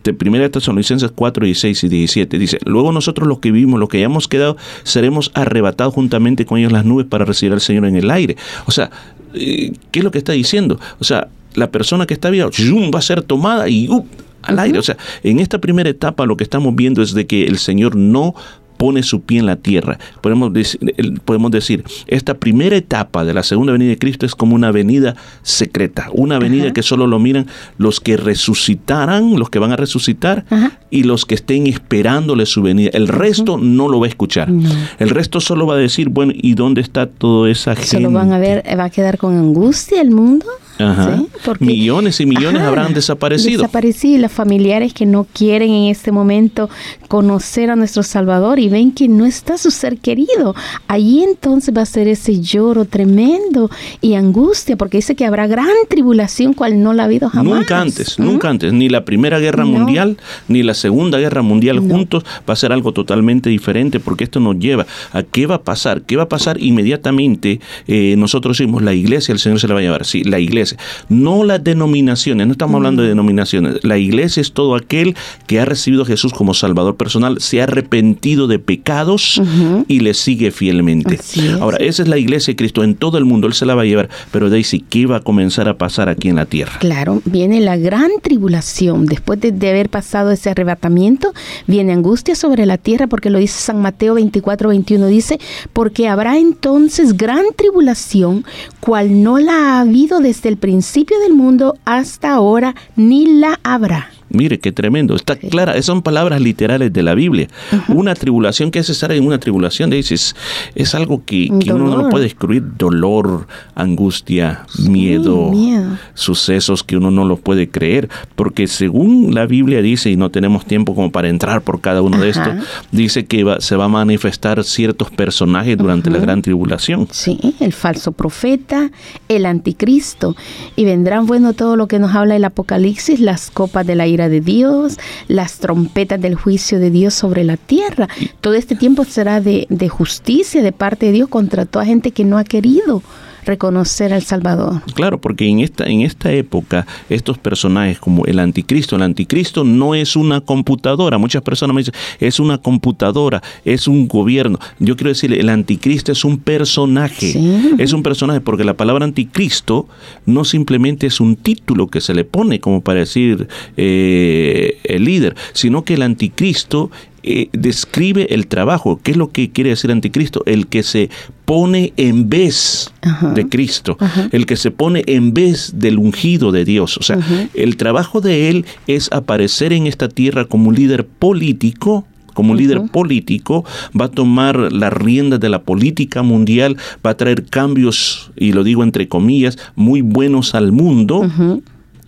De 1 Tesalonicenses 4, 16 y 17 dice, luego nosotros los que vivimos, los que hayamos quedado, seremos arrebatados juntamente con ellos las nubes para recibir al Señor en el aire. O sea, eh, ¿qué es lo que está diciendo? O sea, la persona que está viva va a ser tomada y ¡up! al aire. O sea, en esta primera etapa lo que estamos viendo es de que el Señor no pone su pie en la tierra. Podemos decir, podemos decir, esta primera etapa de la segunda venida de Cristo es como una venida secreta, una venida que solo lo miran los que resucitarán, los que van a resucitar Ajá. y los que estén esperándole su venida. El resto no lo va a escuchar. No. El resto solo va a decir, bueno, ¿y dónde está toda esa gente? Solo van a ver, va a quedar con angustia el mundo. Ajá. ¿sí? Porque- Millones y millones Ajá, habrán desaparecido. Desaparecido y los familiares que no quieren en este momento conocer a nuestro Salvador y ven que no está su ser querido. Allí entonces va a ser ese lloro tremendo y angustia, porque dice que habrá gran tribulación cual no la ha habido jamás. Nunca antes, ¿Mm? nunca antes, ni la Primera Guerra No. Mundial, ni la Segunda Guerra Mundial No. juntos va a ser algo totalmente diferente, porque esto nos lleva a qué va a pasar, qué va a pasar inmediatamente. eh, nosotros decimos la iglesia, el Señor se la va a llevar, sí, la iglesia, no las denominaciones, no estamos hablando de denominaciones, la iglesia es todo aquel que ha recibido a Jesús como Salvador personal, se ha arrepentido de pecados y le sigue fielmente. Ahora, esa es la iglesia de Cristo en todo el mundo, Él se la va a llevar, pero Daisy, ¿qué va a comenzar a pasar aquí en la tierra? Claro, viene la gran tribulación. Después de, de haber pasado ese arrebatamiento, viene angustia sobre la tierra, porque lo dice San Mateo 24, 21, dice, porque habrá entonces gran tribulación, cual no la ha habido desde el principio del mundo hasta ahora, ni la habrá. Mire, qué tremendo. Está clara, son palabras literales de la Biblia. Una tribulación, ¿qué es estar en una tribulación? Dices, es algo que, que uno no lo puede describir. Dolor, angustia, miedo, miedo. sucesos que uno no los puede creer. Porque según la Biblia dice, y no tenemos tiempo como para entrar por cada uno de estos, dice que va- se va a manifestar ciertos personajes durante la gran tribulación. Sí, el falso profeta, el anticristo. Y vendrán, bueno, todo lo que nos habla el Apocalipsis, las copas de la ira de Dios, las trompetas del juicio de Dios sobre la tierra. Todo este tiempo será de, de justicia de parte de Dios contra toda gente que no ha querido reconocer al Salvador. Claro, porque en esta, en esta época, estos personajes como el anticristo, el anticristo no es una computadora. Muchas personas me dicen, es una computadora, es un gobierno. Yo quiero decir, el anticristo es un personaje. Sí. Es un personaje porque la palabra anticristo no simplemente es un título que se le pone como para decir eh, el líder, sino que el anticristo eh, describe el trabajo. ¿Qué es lo que quiere decir anticristo? El que se pone en vez Ajá. de Cristo, el que se pone en vez del ungido de Dios. O sea, el trabajo de él es aparecer en esta tierra como un líder político como un líder político, va a tomar las riendas de la política mundial, va a traer cambios, y lo digo entre comillas, muy buenos al mundo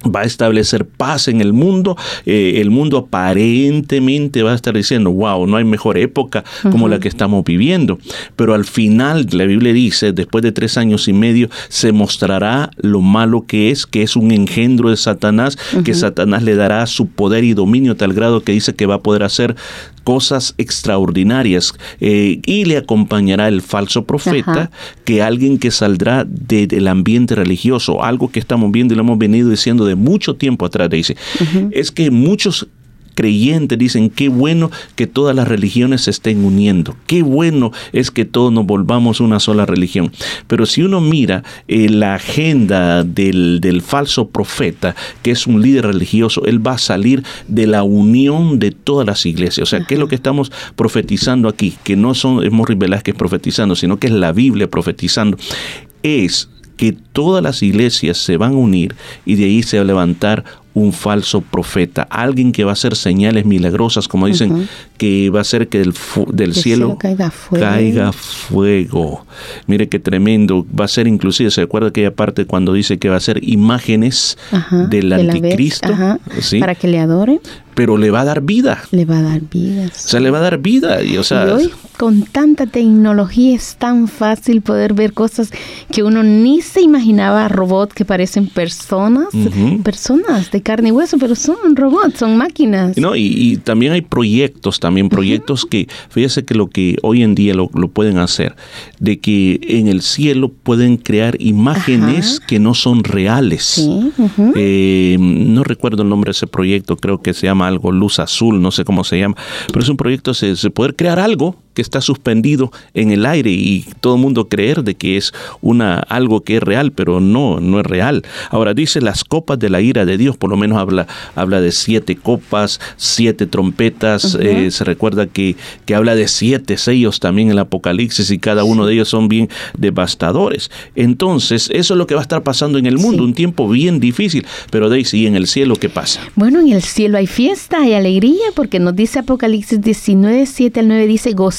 va a establecer paz en el mundo, eh, el mundo aparentemente va a estar diciendo, wow, no hay mejor época como la que estamos viviendo, pero al final la Biblia dice, después de tres años y medio, se mostrará lo malo que es, que es un engendro de Satanás, que Satanás le dará su poder y dominio a tal grado que dice que va a poder hacer cosas extraordinarias eh, y le acompañará el falso profeta, que alguien que saldrá de- del ambiente religioso, algo que estamos viendo y lo hemos venido diciendo de mucho tiempo atrás, dice, es que muchos creyentes dicen qué bueno que todas las religiones se estén uniendo, qué bueno es que todos nos volvamos una sola religión. Pero si uno mira eh, la agenda del, del falso profeta, que es un líder religioso, él va a salir de la unión de todas las iglesias. O sea, ¿qué es lo que estamos profetizando aquí? Que no son es Morris Velázquez profetizando, sino que es la Biblia profetizando. Es que todas las iglesias se van a unir y de ahí se va a levantar un falso profeta, alguien que va a hacer señales milagrosas, como dicen, que va a hacer que del, fu- del Del cielo, cielo caiga fuego. caiga fuego. Mire qué tremendo. Va a ser inclusive, ¿se acuerda aquella parte cuando dice que va a ser imágenes Ajá, del de anticristo? ajá, ¿sí? Para que le adore, Pero le va a dar vida. le va a dar vidas. O sea, le va a dar vida. Y, o sea, y hoy, con tanta tecnología, es tan fácil poder ver cosas que uno ni se imaginaba, robots que parecen personas, personas de carne y hueso, pero son robots, son máquinas. No, y, y también hay proyectos, también proyectos que, fíjese que lo que hoy en día lo, lo pueden hacer, de que en el cielo pueden crear imágenes Ajá. que no son reales. Sí. Eh, no recuerdo el nombre de ese proyecto, creo que se llama algo Luz Azul, no sé cómo se llama, pero es un proyecto de, de poder crear algo que está suspendido en el aire y todo el mundo creer de que es una algo que es real, pero no, no es real. Ahora dice las copas de la ira de Dios, por lo menos habla, habla de siete copas, siete trompetas, eh, se recuerda que, que habla de siete sellos también en el Apocalipsis y cada uno de ellos son bien devastadores. Entonces, eso es lo que va a estar pasando en el mundo, Sí. un tiempo bien difícil, pero Daisy, ¿y en el cielo qué pasa? Bueno, en el cielo hay fiesta, hay alegría, porque nos dice Apocalipsis 19, 7 al 9, dice,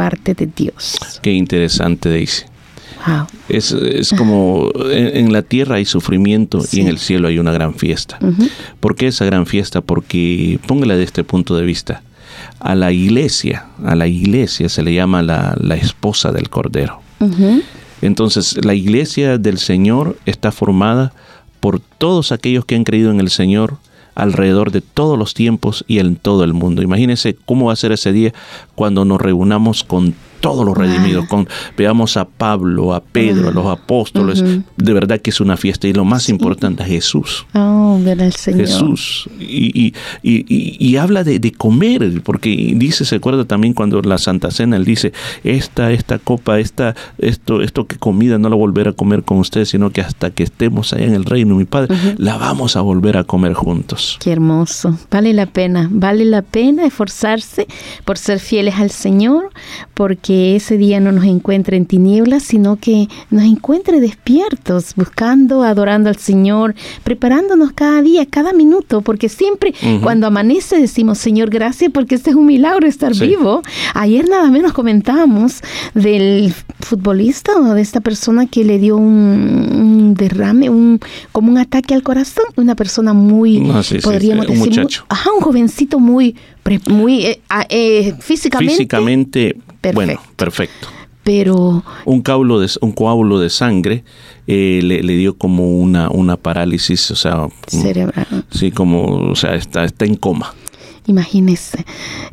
parte de Dios. Qué interesante, Daisy. Wow. Es, es como en, en la tierra hay sufrimiento Sí. y en el cielo hay una gran fiesta. ¿Por qué esa gran fiesta? Porque, póngala de este punto de vista, a la iglesia, a la iglesia se le llama la, la esposa del Cordero. Entonces, la iglesia del Señor está formada por todos aquellos que han creído en el Señor alrededor de todos los tiempos y en todo el mundo. Imagínense cómo va a ser ese día cuando nos reunamos con todos los redimidos, con veamos a Pablo, a Pedro, a los apóstoles, de verdad que es una fiesta y lo más importante, a Jesús. Oh, Señor. Jesús. Y, y- y- y- y habla de, de comer, porque dice, se acuerda también cuando la Santa Cena, él dice, esta, esta copa, esta, esto, esto que comida no la volveré a comer con ustedes, sino que hasta que estemos allá en el reino, mi Padre, la vamos a volver a comer juntos. Qué hermoso. Vale la pena, vale la pena esforzarse por ser fieles al Señor, porque ese día no nos encuentre en tinieblas, sino que nos encuentre despiertos, buscando, adorando al Señor, preparándonos cada día, cada minuto, porque siempre cuando amanece decimos, Señor, gracias porque este es un milagro estar Sí. vivo. Ayer nada menos comentábamos del futbolista o de esta persona que le dio un, un derrame, un como un ataque al corazón, una persona muy No, sí, sí, podríamos sí, un decir, muy- muchacho. ajá, un jovencito muy muy eh, ah, eh, físicamente, Físicamente, bueno, Perfecto. perfecto. pero Un coágulo de, un coágulo de sangre eh, le, le dio como una, una parálisis, o sea, cerebral. sí, como, o sea, está, está en coma. Imagínese,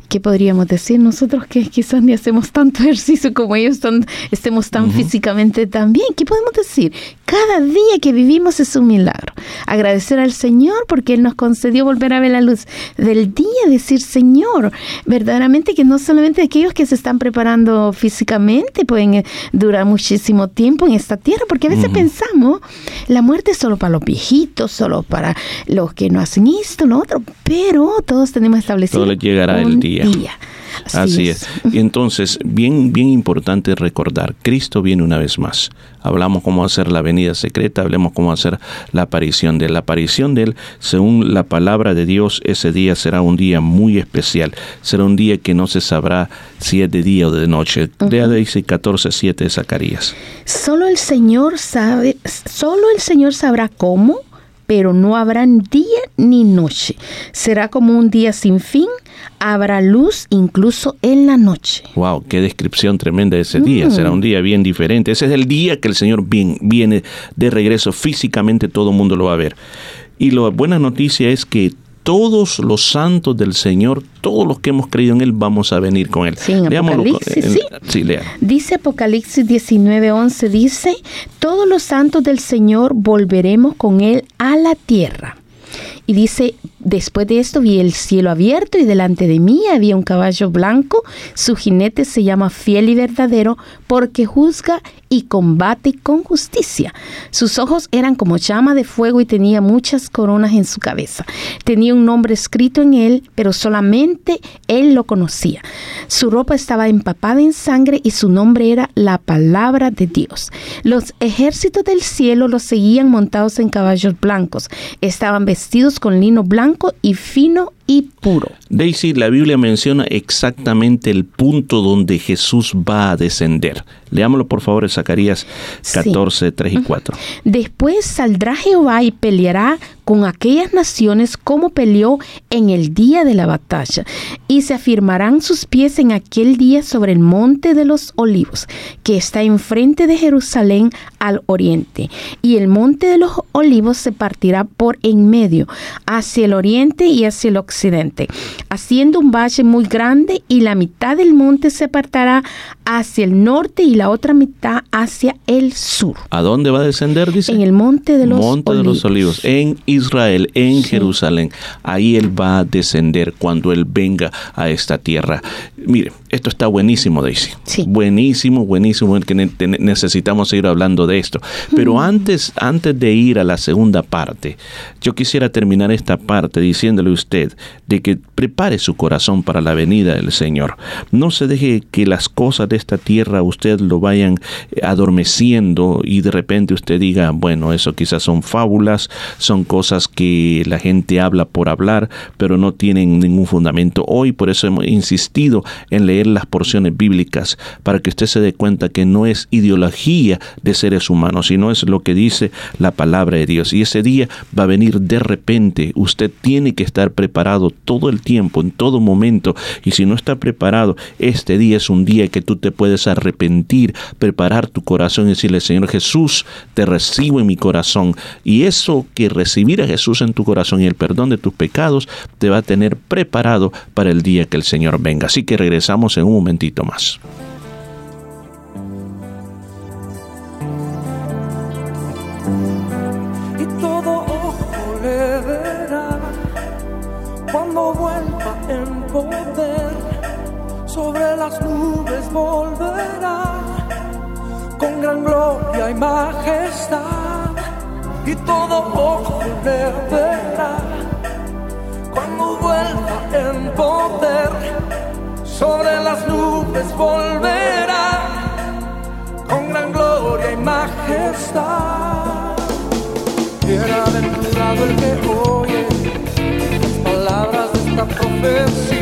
¿qué podríamos decir nosotros que quizás ni hacemos tanto ejercicio como ellos, tan- estemos tan físicamente tan bien? ¿Qué podemos decir? Cada día que vivimos es un milagro. Agradecer al Señor porque Él nos concedió volver a ver la luz del día, decir, Señor, verdaderamente que no solamente aquellos que se están preparando físicamente pueden eh, durar muchísimo tiempo en esta tierra, porque a veces pensamos, la muerte es solo para los viejitos, solo para los que no hacen esto, lo otro, pero todos tenemos establecido Todo les llegará el un día. Así, Así es. Y entonces, bien, bien importante recordar, Cristo viene una vez más. Hablamos cómo hacer la venida secreta, hablemos cómo hacer la aparición de él. La aparición de él, según la palabra de Dios, ese día será un día muy especial. Será un día que no se sabrá si es de día o de noche. Lea dice 14, 7 de Zacarías. Solo el Señor sabe, solo el Señor sabrá cómo, pero no habrá día ni noche. Será como un día sin fin, habrá luz incluso en la noche. Wow, qué descripción tremenda de ese día. Será un día bien diferente. Ese es el día que el Señor bien- viene de regreso. Físicamente todo el mundo lo va a ver. Y la buena noticia es que todos los santos del Señor, todos los que hemos creído en Él, vamos a venir con Él. Sí, en Apocalipsis, en- sí. Sí, lea. Dice Apocalipsis 19:11, dice, todos los santos del Señor volveremos con Él a la tierra. Y dice, después de esto vi el cielo abierto y delante de mí había un caballo blanco, su jinete se llama fiel y verdadero porque juzga y combate con justicia. Sus ojos eran como llama de fuego y tenía muchas coronas en su cabeza. Tenía un nombre escrito en él, pero solamente él lo conocía. Su ropa estaba empapada en sangre y su nombre era la palabra de Dios. Los ejércitos del cielo los seguían montados en caballos blancos. Estaban vestidos con lino blanco y fino y puro. Daisy, la Biblia menciona exactamente el punto donde Jesús va a descender. Leámoslo por favor en Zacarías Sí. 14, 3 y 4. Después saldrá Jehová y peleará con aquellas naciones como peleó en el día de la batalla, y se afirmarán sus pies en aquel día sobre el monte de los olivos, que está enfrente de Jerusalén al oriente, y el monte de los olivos se partirá por en medio, hacia el oriente y hacia el occidente, haciendo un valle muy grande, y la mitad del monte se apartará hacia el norte y la otra mitad hacia el sur. ¿A dónde va a descender? Dice. En el monte de los Monte de los Olivos, en Israel, en Jerusalén. Ahí Él va a descender cuando Él venga a esta tierra. Mire, esto está buenísimo, Daisy. Sí. Buenísimo, buenísimo, que necesitamos seguir hablando de esto. Pero antes, antes de ir a la segunda parte, yo quisiera terminar esta parte diciéndole a usted de que prepare su corazón para la venida del Señor. No se deje que las cosas de esta tierra usted lo vayan eh, adormeciendo y de repente usted diga, bueno, eso quizás son fábulas, son cosas que la gente habla por hablar, pero no tienen ningún fundamento. Hoy por eso hemos insistido en leer las porciones bíblicas para que usted se dé cuenta que no es ideología de seres humanos, sino es lo que dice la palabra de Dios. Y ese día va a venir de repente. Usted tiene que estar preparado todo el tiempo, en todo momento. Y si no está preparado, este día es un día que tú te puedes arrepentir, preparar tu corazón y decirle, Señor Jesús, te recibo en mi corazón. Y eso que recibir a Jesús en tu corazón y el perdón de tus pecados te va a tener preparado para el día que el Señor venga. Así que regresamos en un momentito más. Las nubes volverá. Con gran gloria y majestad y todo ojo le verá. Cuando vuelva en poder sobre las nubes volverá. Con gran gloria y majestad. Bienaventurado el que oye las palabras de esta profecía.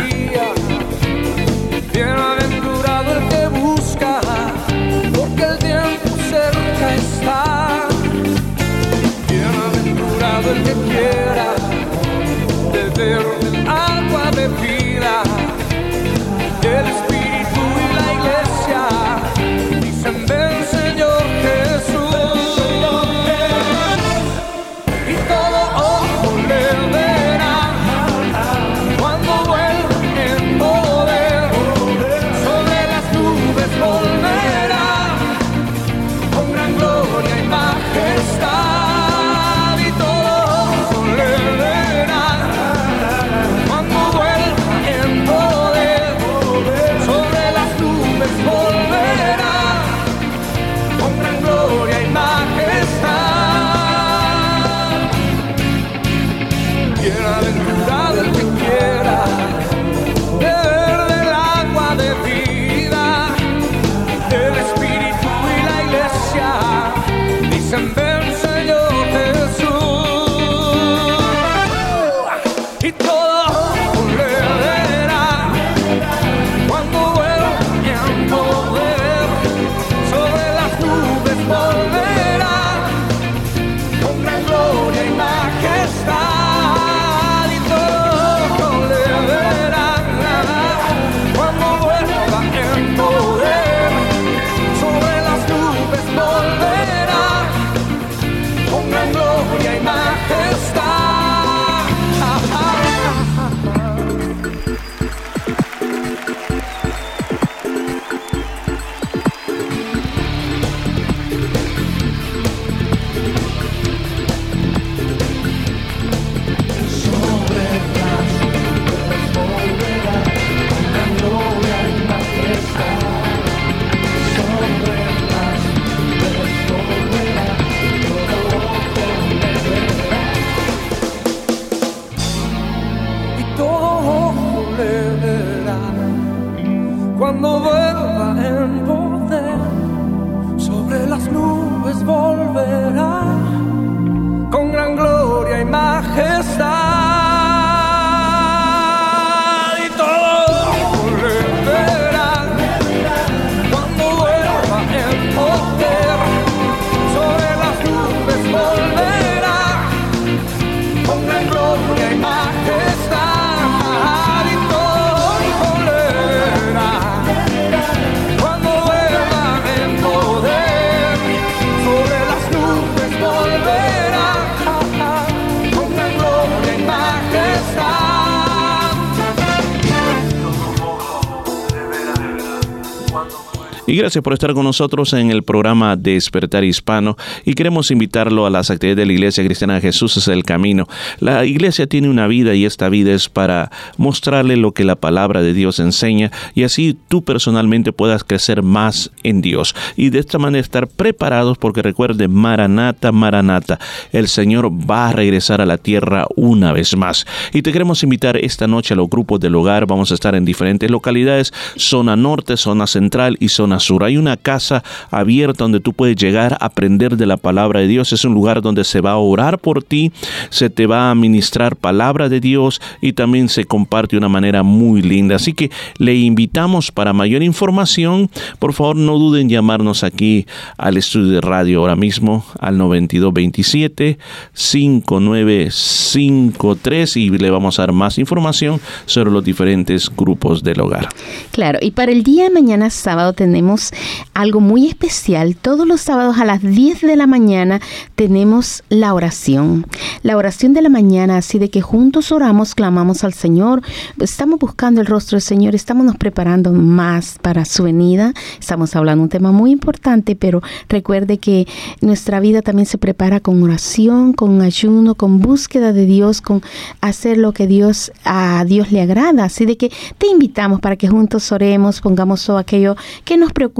Gracias por estar con nosotros en el programa Despertar Hispano y queremos invitarlo a las actividades de la Iglesia Cristiana Jesús es el Camino. La iglesia tiene una vida y esta vida es para mostrarle lo que la palabra de Dios enseña y así tú personalmente puedas crecer más en Dios y de esta manera estar preparados porque recuerde Maranata, Maranata, el Señor va a regresar a la tierra una vez más. Y te queremos invitar esta noche a los grupos del hogar, vamos a estar en diferentes localidades, zona norte, zona central y zona sur. Hay una casa abierta donde tú puedes llegar a aprender de la palabra de Dios. Es un lugar donde se va a orar por ti, se te va a ministrar palabra de Dios y también se comparte de una manera muy linda. Así que le invitamos para mayor información, por favor no duden en llamarnos aquí al estudio de radio ahora mismo al 9227 5953 y le vamos a dar más información sobre los diferentes grupos del hogar. Claro, y para el día de mañana sábado tenemos algo muy especial. Todos los sábados a las 10 de la mañana tenemos la oración. La oración de la mañana, así de que juntos oramos, clamamos al Señor. Estamos buscando el rostro del Señor, estamos nos preparando más para su venida. Estamos hablando de un tema muy importante, pero recuerde que nuestra vida también se prepara con oración, con ayuno, con búsqueda de Dios, con hacer lo que Dios a Dios le agrada. Así de que te invitamos para que juntos oremos, pongamos todo aquello que nos preocupa,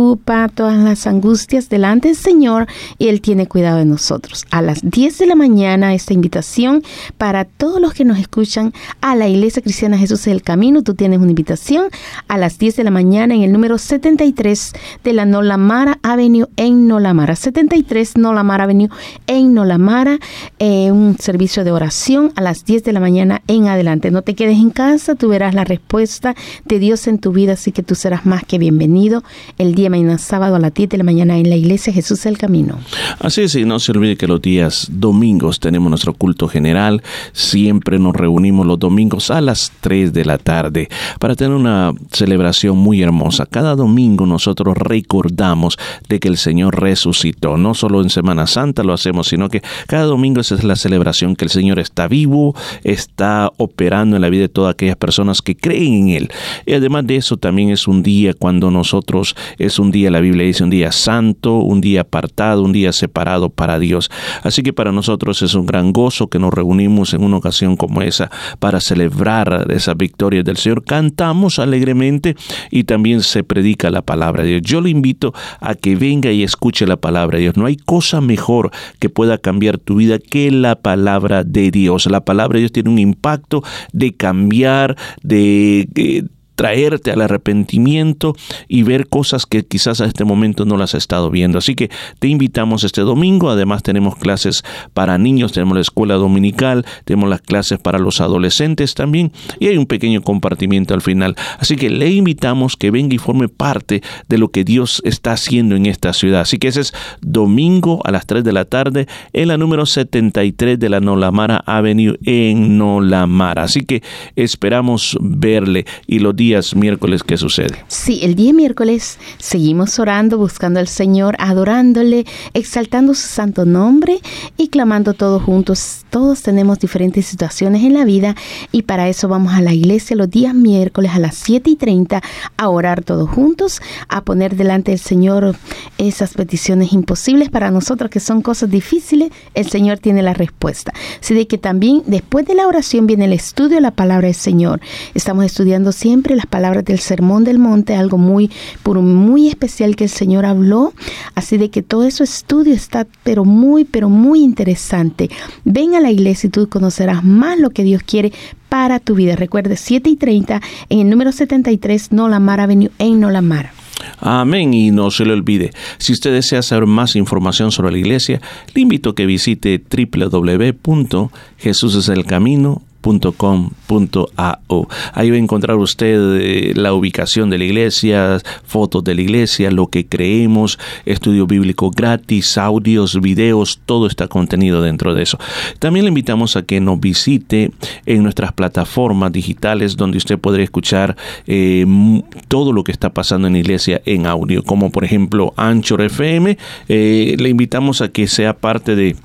todas las angustias delante del Señor y Él tiene cuidado de nosotros. A las 10 de la mañana esta invitación para todos los que nos escuchan a la Iglesia Cristiana Jesús es el Camino. Tú tienes una invitación a las 10 de la mañana en el número 73 de la Nolamara Avenue en Nolamara. 73 Nolamara Avenue en Nolamara. eh, un servicio de oración a las 10 de la mañana en adelante. No te quedes en casa, tú verás la respuesta de Dios en tu vida, así que tú serás más que bienvenido el día mañana sábado a las 10 de la mañana en la Iglesia Jesús es el Camino. Así es, y no se olvide que los días domingos tenemos nuestro culto general. Siempre nos reunimos los domingos a las 3 de la tarde para tener una celebración muy hermosa. Cada domingo nosotros recordamos de que el Señor resucitó. No solo en Semana Santa lo hacemos, sino que cada domingo esa es la celebración que el Señor está vivo, está operando en la vida de todas aquellas personas que creen en Él. Y además de eso también es un día cuando nosotros, es un día, la Biblia dice, un día santo, un día apartado, un día separado para Dios. Así que para nosotros es un gran gozo que nos reunimos en una ocasión como esa para celebrar esas victorias del Señor. Cantamos alegremente y también se predica la palabra de Dios. Yo le invito a que venga y escuche la palabra de Dios. No hay cosa mejor que pueda cambiar tu vida que la palabra de Dios. La palabra de Dios tiene un impacto de cambiar, de... eh, traerte al arrepentimiento y ver cosas que quizás a este momento no las has estado viendo. Así que te invitamos este domingo. Además tenemos clases para niños, tenemos la escuela dominical, tenemos las clases para los adolescentes también y hay un pequeño compartimiento al final. Así que le invitamos que venga y forme parte de lo que Dios está haciendo en esta ciudad. Así que ese es domingo a las 3 de la tarde en la número 73 de la Nolamara Avenue en Nolamara. Así que esperamos verle y los días miércoles que sucede. Sí, el día miércoles seguimos orando, buscando al Señor, adorándole, exaltando su santo nombre y clamando todos juntos. Todos tenemos diferentes situaciones en la vida y para eso vamos a la iglesia los días miércoles a las 7 y 30 a orar todos juntos, a poner delante del Señor esas peticiones imposibles para nosotros que son cosas difíciles. El Señor tiene la respuesta. Así de que también después de la oración viene el estudio de la palabra del Señor. Estamos estudiando siempre las palabras del Sermón del Monte, algo muy, muy especial que el Señor habló. Así de que todo eso estudio está, pero muy, pero muy interesante. Ven a la iglesia y tú conocerás más lo que Dios quiere para tu vida. Recuerde, 7 y 30 en el número 73 Nolamar Avenue en Nolamar. Amén y no se le olvide, si usted desea saber más información sobre la iglesia, le invito a que visite www.jesuseselcamino.com Ahí va a encontrar usted eh, la ubicación de la iglesia, fotos de la iglesia, lo que creemos, estudio bíblico gratis, audios, videos, todo está contenido dentro de eso. También le invitamos a que nos visite en nuestras plataformas digitales donde usted podrá escuchar eh, todo lo que está pasando en la iglesia en audio, como por ejemplo Anchor FM. Eh, le invitamos a que sea parte de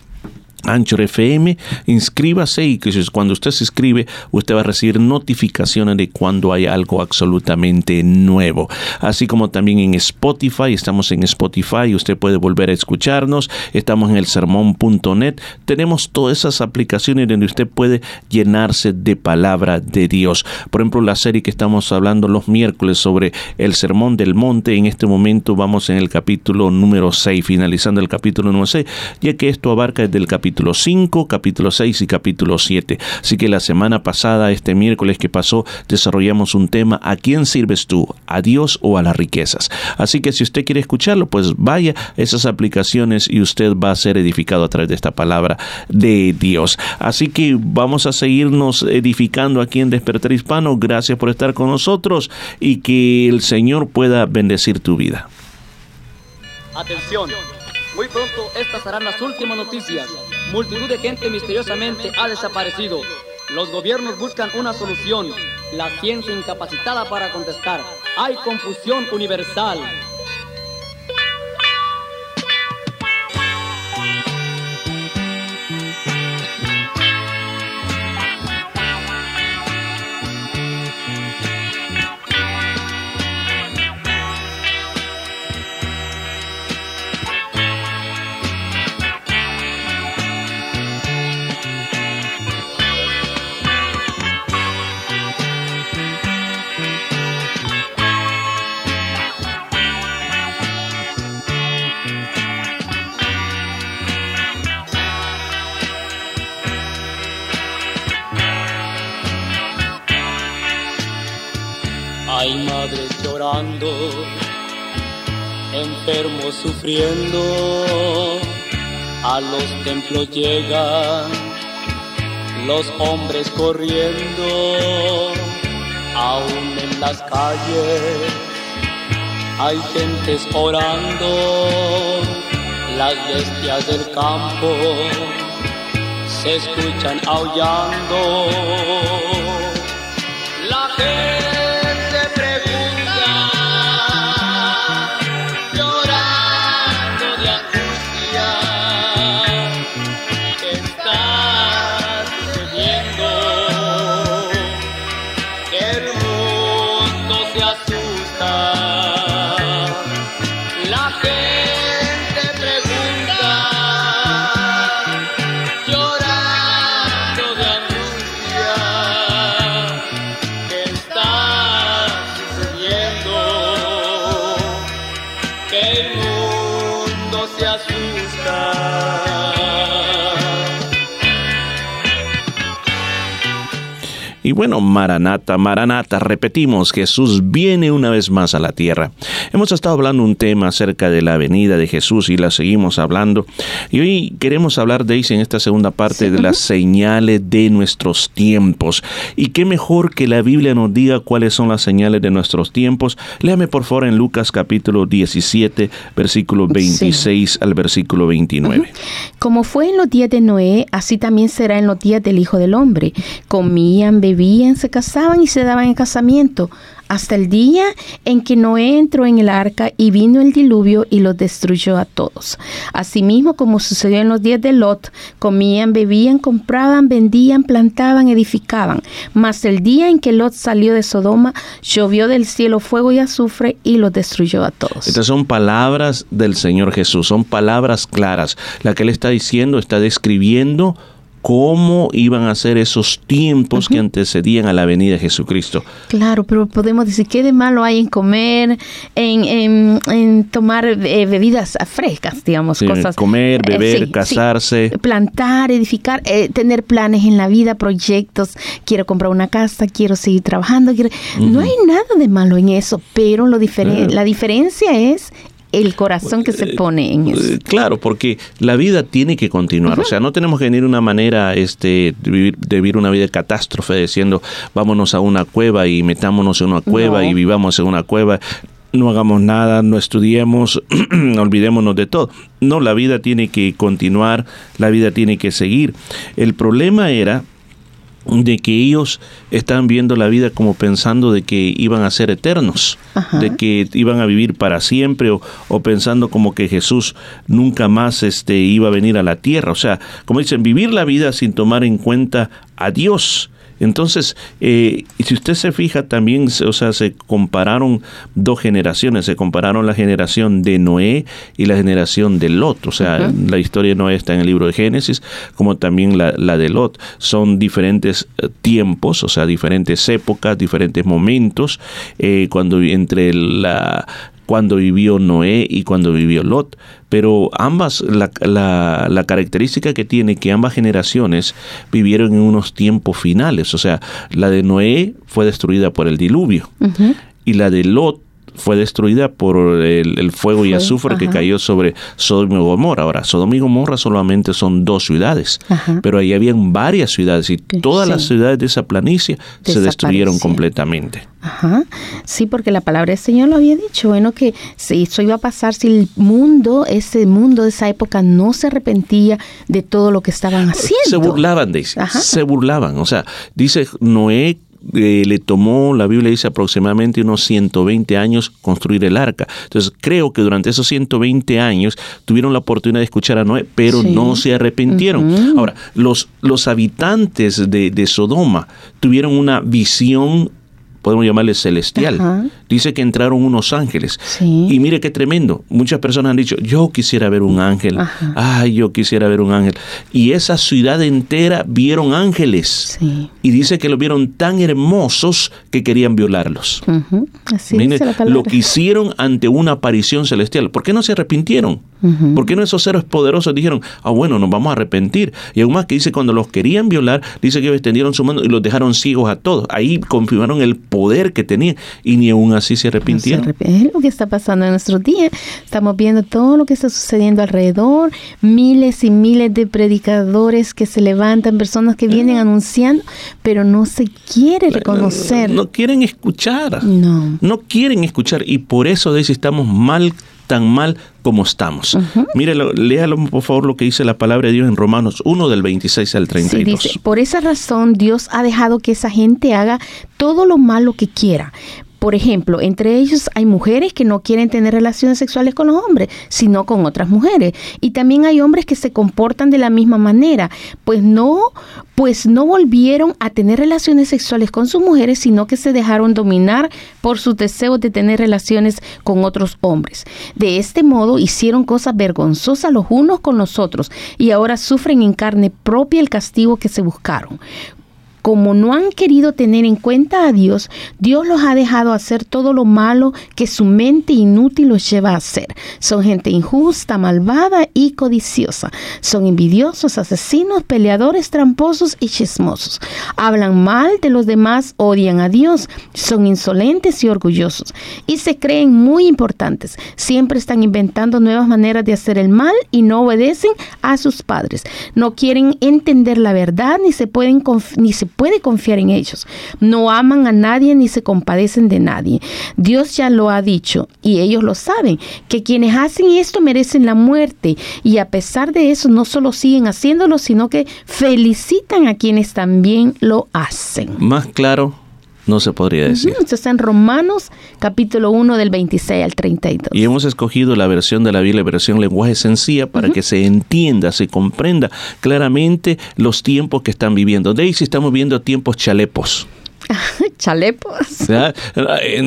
Anchor FM, inscríbase y cuando usted se inscribe, usted va a recibir notificaciones de cuando hay algo absolutamente nuevo. Así como también en Spotify, estamos en Spotify, usted puede volver a escucharnos, estamos en el sermón.net, tenemos todas esas aplicaciones donde usted puede llenarse de palabra de Dios. Por ejemplo, la serie que estamos hablando los miércoles sobre el sermón del monte, en este momento vamos en el capítulo número 6, finalizando el capítulo número 6, ya que esto abarca desde el capítulo capítulo 5, capítulo 6 y capítulo 7. Así que la semana pasada, este miércoles que pasó, desarrollamos un tema, ¿a quién sirves tú? ¿A Dios o a las riquezas? Así que si usted quiere escucharlo, pues vaya a esas aplicaciones y usted va a ser edificado a través de esta palabra de Dios. Así que vamos a seguirnos edificando aquí en Despertar Hispano. Gracias por estar con nosotros y que el Señor pueda bendecir tu vida. Atención, muy pronto estas serán las últimas noticias. Multitud de gente misteriosamente ha desaparecido. Los gobiernos buscan una solución. La ciencia incapacitada para contestar. Hay confusión universal. Sufriendo, a los templos llegan los hombres corriendo, aún en las calles hay gentes orando, las bestias del campo se escuchan aullando. Bueno, Maranata, Maranata, repetimos, Jesús viene una vez más a la tierra. Hemos estado hablando un tema acerca de la venida de Jesús y la seguimos hablando. Y hoy queremos hablar de eso en esta segunda parte de las señales de nuestros tiempos. Y qué mejor que la Biblia nos diga cuáles son las señales de nuestros tiempos. Léame por favor en Lucas capítulo 17, versículo 26 al versículo 29. Como fue en los días de Noé, así también será en los días del Hijo del Hombre. Comían, bebían, se casaban y se daban en casamiento, hasta el día en que Noé entró en el arca y vino el diluvio y los destruyó a todos. Asimismo, como sucedió en los días de Lot, comían, bebían, compraban, vendían, plantaban, edificaban. Mas el día en que Lot salió de Sodoma, llovió del cielo fuego y azufre y los destruyó a todos. Estas son palabras del Señor Jesús, son palabras claras. La que Él está diciendo está describiendo cómo iban a ser esos tiempos que antecedían a la venida de Jesucristo. Claro, pero podemos decir, ¿qué de malo hay en comer, en, en- en tomar eh, bebidas frescas, digamos, Sí, cosas? comer, eh, beber, sí. casarse. plantar, edificar, eh, tener planes en la vida, proyectos. Quiero comprar una casa, quiero seguir trabajando. quiero- No hay nada de malo en eso, pero lo diferen- Claro. la diferencia es el corazón que se pone en eso. Eh, Claro, porque la vida tiene que continuar. O sea, no tenemos que venir de una manera este, de, vivir, de vivir una vida de catástrofe diciendo vámonos a una cueva y metámonos en una cueva No. y vivamos en una cueva. No hagamos nada, no estudiemos, olvidémonos de todo. No, la vida tiene que continuar, la vida tiene que seguir. El problema era de que ellos estaban viendo la vida como pensando de que iban a ser eternos, Ajá. de que iban a vivir para siempre o, o pensando como que Jesús nunca más este, iba a venir a la tierra. O sea, como dicen, vivir la vida sin tomar en cuenta a Dios. Entonces, eh, si usted se fija también, o sea, se compararon dos generaciones, se compararon la generación de Noé y la generación de Lot. O sea, la historia de Noé está en el libro de Génesis, como también la, la de Lot. Son diferentes eh, tiempos, o sea, diferentes épocas, diferentes momentos, eh, cuando entre la cuando vivió Noé y cuando vivió Lot. Pero ambas, la, la- la característica que tiene que ambas generaciones vivieron en unos tiempos finales. O sea, la de Noé fue destruida por el diluvio y la de Lot fue destruida por el, el fuego y azufre que cayó sobre Sodoma y Gomorra. Ahora, Sodoma y Gomorra solamente son dos ciudades, Ajá. pero ahí habían varias ciudades y todas las ciudades de esa planicie se destruyeron completamente. Ajá. Sí, porque la palabra del Señor lo había dicho, bueno, que si eso iba a pasar si el mundo, ese mundo de esa época no se arrepentía de todo lo que estaban haciendo. Se burlaban de eso, Ajá. se burlaban. O sea, dice Noé eh, le tomó, la Biblia dice aproximadamente unos 120 años construir el arca. Entonces creo que durante esos 120 años tuvieron la oportunidad de escuchar a Noé, pero Sí. no se arrepintieron. Ahora, los, los habitantes de, de Sodoma tuvieron una visión podemos llamarle celestial. Ajá. Dice que entraron unos ángeles. Sí. Y mire qué tremendo. Muchas personas han dicho, yo quisiera ver un ángel. Ajá. Ay, yo quisiera ver un ángel. Y esa ciudad entera vieron ángeles. Sí. Y dice que los vieron tan hermosos que querían violarlos. Así Mire, dice la palabra. lo que hicieron ante una aparición celestial. ¿Por qué no se arrepintieron? ¿Por qué no esos seres poderosos dijeron, ah, bueno, nos vamos a arrepentir? Y aún más que dice, cuando los querían violar, dice que extendieron su mano y los dejaron ciegos a todos. Ahí confirmaron el poder que tenían y ni aún así se No se arrepintieron. Es lo que está pasando en nuestros días. Estamos viendo todo lo que está sucediendo alrededor, miles y miles de predicadores que se levantan, personas que vienen anunciando, pero no se quiere reconocer. No quieren escuchar. No. No quieren escuchar y por eso dice estamos mal tan mal como estamos. Mírelo, léalo por favor lo que dice la palabra de Dios en Romanos 1 del 26 al Sí, 32. dice, por esa razón Dios ha dejado que esa gente haga todo lo malo que quiera. Por ejemplo, entre ellos hay mujeres que no quieren tener relaciones sexuales con los hombres, sino con otras mujeres. Y también hay hombres que se comportan de la misma manera, pues no, pues no volvieron a tener relaciones sexuales con sus mujeres, sino que se dejaron dominar por sus deseos de tener relaciones con otros hombres. De este modo hicieron cosas vergonzosas los unos con los otros y ahora sufren en carne propia el castigo que se buscaron. Como no han querido tener en cuenta a Dios, Dios los ha dejado hacer todo lo malo que su mente inútil los lleva a hacer. Son gente injusta, malvada y codiciosa. Son envidiosos, asesinos, peleadores, tramposos y chismosos. Hablan mal de los demás, odian a Dios, son insolentes y orgullosos y se creen muy importantes. Siempre están inventando nuevas maneras de hacer el mal y no obedecen a sus padres. No quieren entender la verdad ni se pueden ni se puede confiar en ellos. No aman a nadie ni se compadecen de nadie. Dios ya lo ha dicho y ellos lo saben, que quienes hacen esto merecen la muerte y a pesar de eso no solo siguen haciéndolo, sino que felicitan a quienes también lo hacen. Más claro no se podría decir. Esto está en Romanos capítulo 1 del 26 al 32. Y hemos escogido la versión de la Biblia, versión lenguaje sencilla, para que se entienda, se comprenda claramente los tiempos que están viviendo. Daisy, estamos viendo tiempos chalepos. Chalepos. ¿Ya?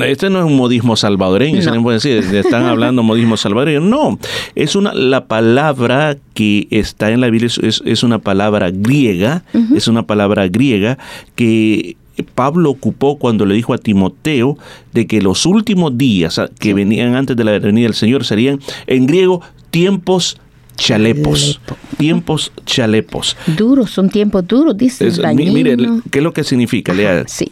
Este no es un modismo salvadoreño, se No. le puede decir, están hablando modismo salvadoreño. No, es una la palabra que está en la Biblia es, es- es una palabra griega, es una palabra griega que Pablo ocupó cuando le dijo a Timoteo de que los últimos días ah, que venían antes de la venida del Señor serían en griego tiempos chalepos, tiempos chalepos. Duros, son tiempos duros, dice. Es- mi- mire. ¿qué es lo que significa? Lea. Sí,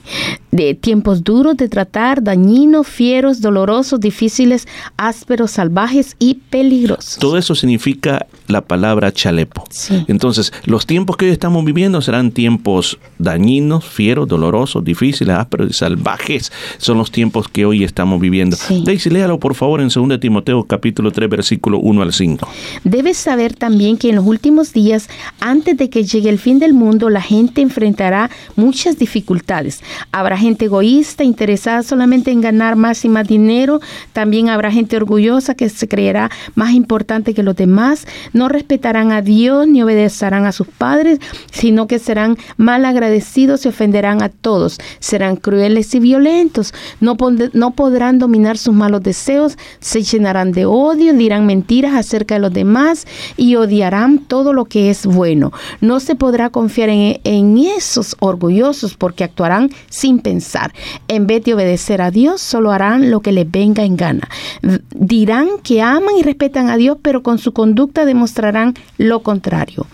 de tiempos duros de tratar, dañinos, fieros, dolorosos, difíciles, ásperos, salvajes y peligrosos. Todo eso significa la palabra chalepo. Sí. Entonces, los tiempos que hoy estamos viviendo serán tiempos dañinos, fieros, dolorosos, difíciles, ásperos y salvajes. Son los tiempos que hoy estamos viviendo. Sí. Daisy, léalo por favor en 2 Timoteo capítulo 3 versículo 1 al 5. Saber también que en los últimos días, antes de que llegue el fin del mundo, la gente enfrentará muchas dificultades. Habrá gente egoísta, interesada solamente en ganar más y más dinero. También habrá gente orgullosa que se creerá más importante que los demás. No respetarán a Dios ni obedecerán a sus padres, sino que serán mal agradecidos y ofenderán a todos. Serán crueles y violentos. No, no podrán dominar sus malos deseos. Se llenarán de odio, dirán mentiras acerca de los demás y odiarán todo lo que es bueno. No se podrá confiar en, esos orgullosos porque actuarán sin pensar. En vez de obedecer a Dios, solo harán lo que les venga en gana. Dirán que aman y respetan a Dios, pero con su conducta demostrarán lo contrario.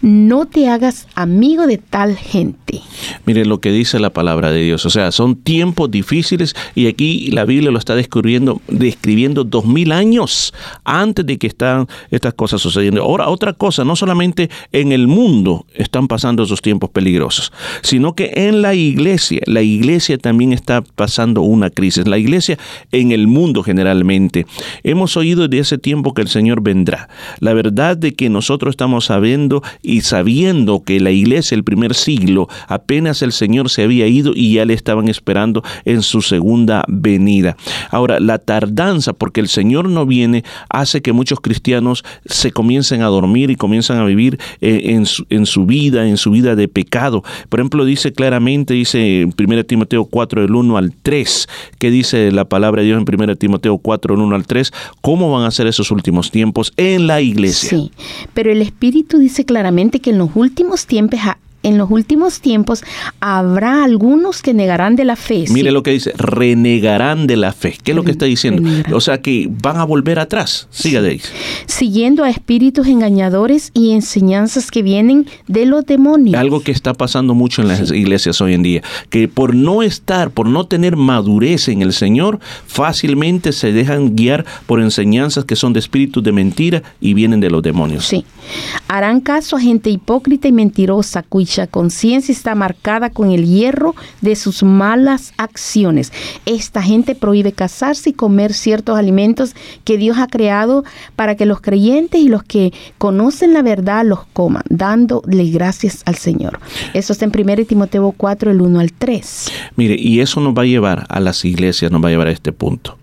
No te hagas amigo de tal gente. Mire lo que dice la palabra de Dios. O sea, son tiempos difíciles y aquí la Biblia lo está describiendo, describiendo dos mil años antes de que están estas cosas sucediendo. Ahora, otra cosa, no solamente en el mundo están pasando esos tiempos peligrosos, sino que en la iglesia, la iglesia también está pasando una crisis. La iglesia en el mundo generalmente. Hemos oído de ese tiempo que el Señor vendrá. La verdad de que nosotros estamos sabiendo y sabiendo que la iglesia el primer siglo apenas el Señor se había ido y ya le estaban esperando en su segunda venida. Ahora, la tardanza, porque el Señor no viene, hace que muchos cristianos se comiencen a dormir y comienzan a vivir eh, en, su, en su vida, en su vida de pecado. Por ejemplo, dice claramente, dice en 1 Timoteo 4, del 1 al 3, que dice la palabra de Dios en 1 Timoteo 4, del 1 al 3, cómo van a ser esos últimos tiempos en la iglesia. Sí, pero el Espíritu dice claramente que en los últimos tiempos, en los últimos tiempos habrá algunos que negarán de la fe. Mire Sí. lo que dice, renegarán de la fe. ¿Qué es lo que está diciendo? Renegarán. O sea que van a volver atrás. Siga de ahí. siguiendo a espíritus engañadores y enseñanzas que vienen de los demonios. Algo que está pasando mucho en las iglesias hoy en día, que por no estar, por no tener madurez en el Señor, fácilmente se dejan guiar por enseñanzas que son de espíritus de mentira y vienen de los demonios. Sí. Harán caso a gente hipócrita y mentirosa cuya conciencia está marcada con el hierro de sus malas acciones. Esta gente prohíbe casarse y comer ciertos alimentos que Dios ha creado para que los creyentes y los que conocen la verdad los coman, dándole gracias al Señor. Eso está en 1 Timoteo 4, el 1 al 3. Mire, y eso nos va a llevar a las iglesias, nos va a llevar a este punto,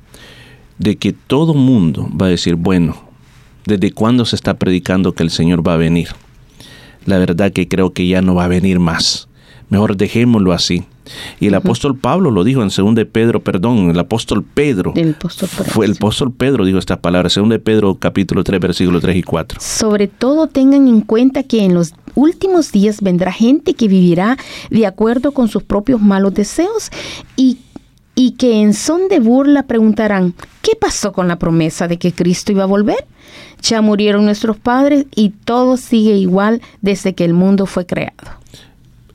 de que todo mundo va a decir, bueno, ¿desde cuándo se está predicando que el Señor va a venir? La verdad que creo que ya no va a venir más. Mejor dejémoslo así. Y el apóstol Pablo lo dijo en 2 de Pedro, perdón, el apóstol Pedro. Del apóstol Pedro, Fue el apóstol Pedro dijo estas palabras, 2 de Pedro capítulo 3 versículos 3 y 4. Sobre todo tengan en cuenta que en los últimos días vendrá gente que vivirá de acuerdo con sus propios malos deseos y, y que en son de burla preguntarán, ¿qué pasó con la promesa de que Cristo iba a volver? Ya murieron nuestros padres y todo sigue igual desde que el mundo fue creado.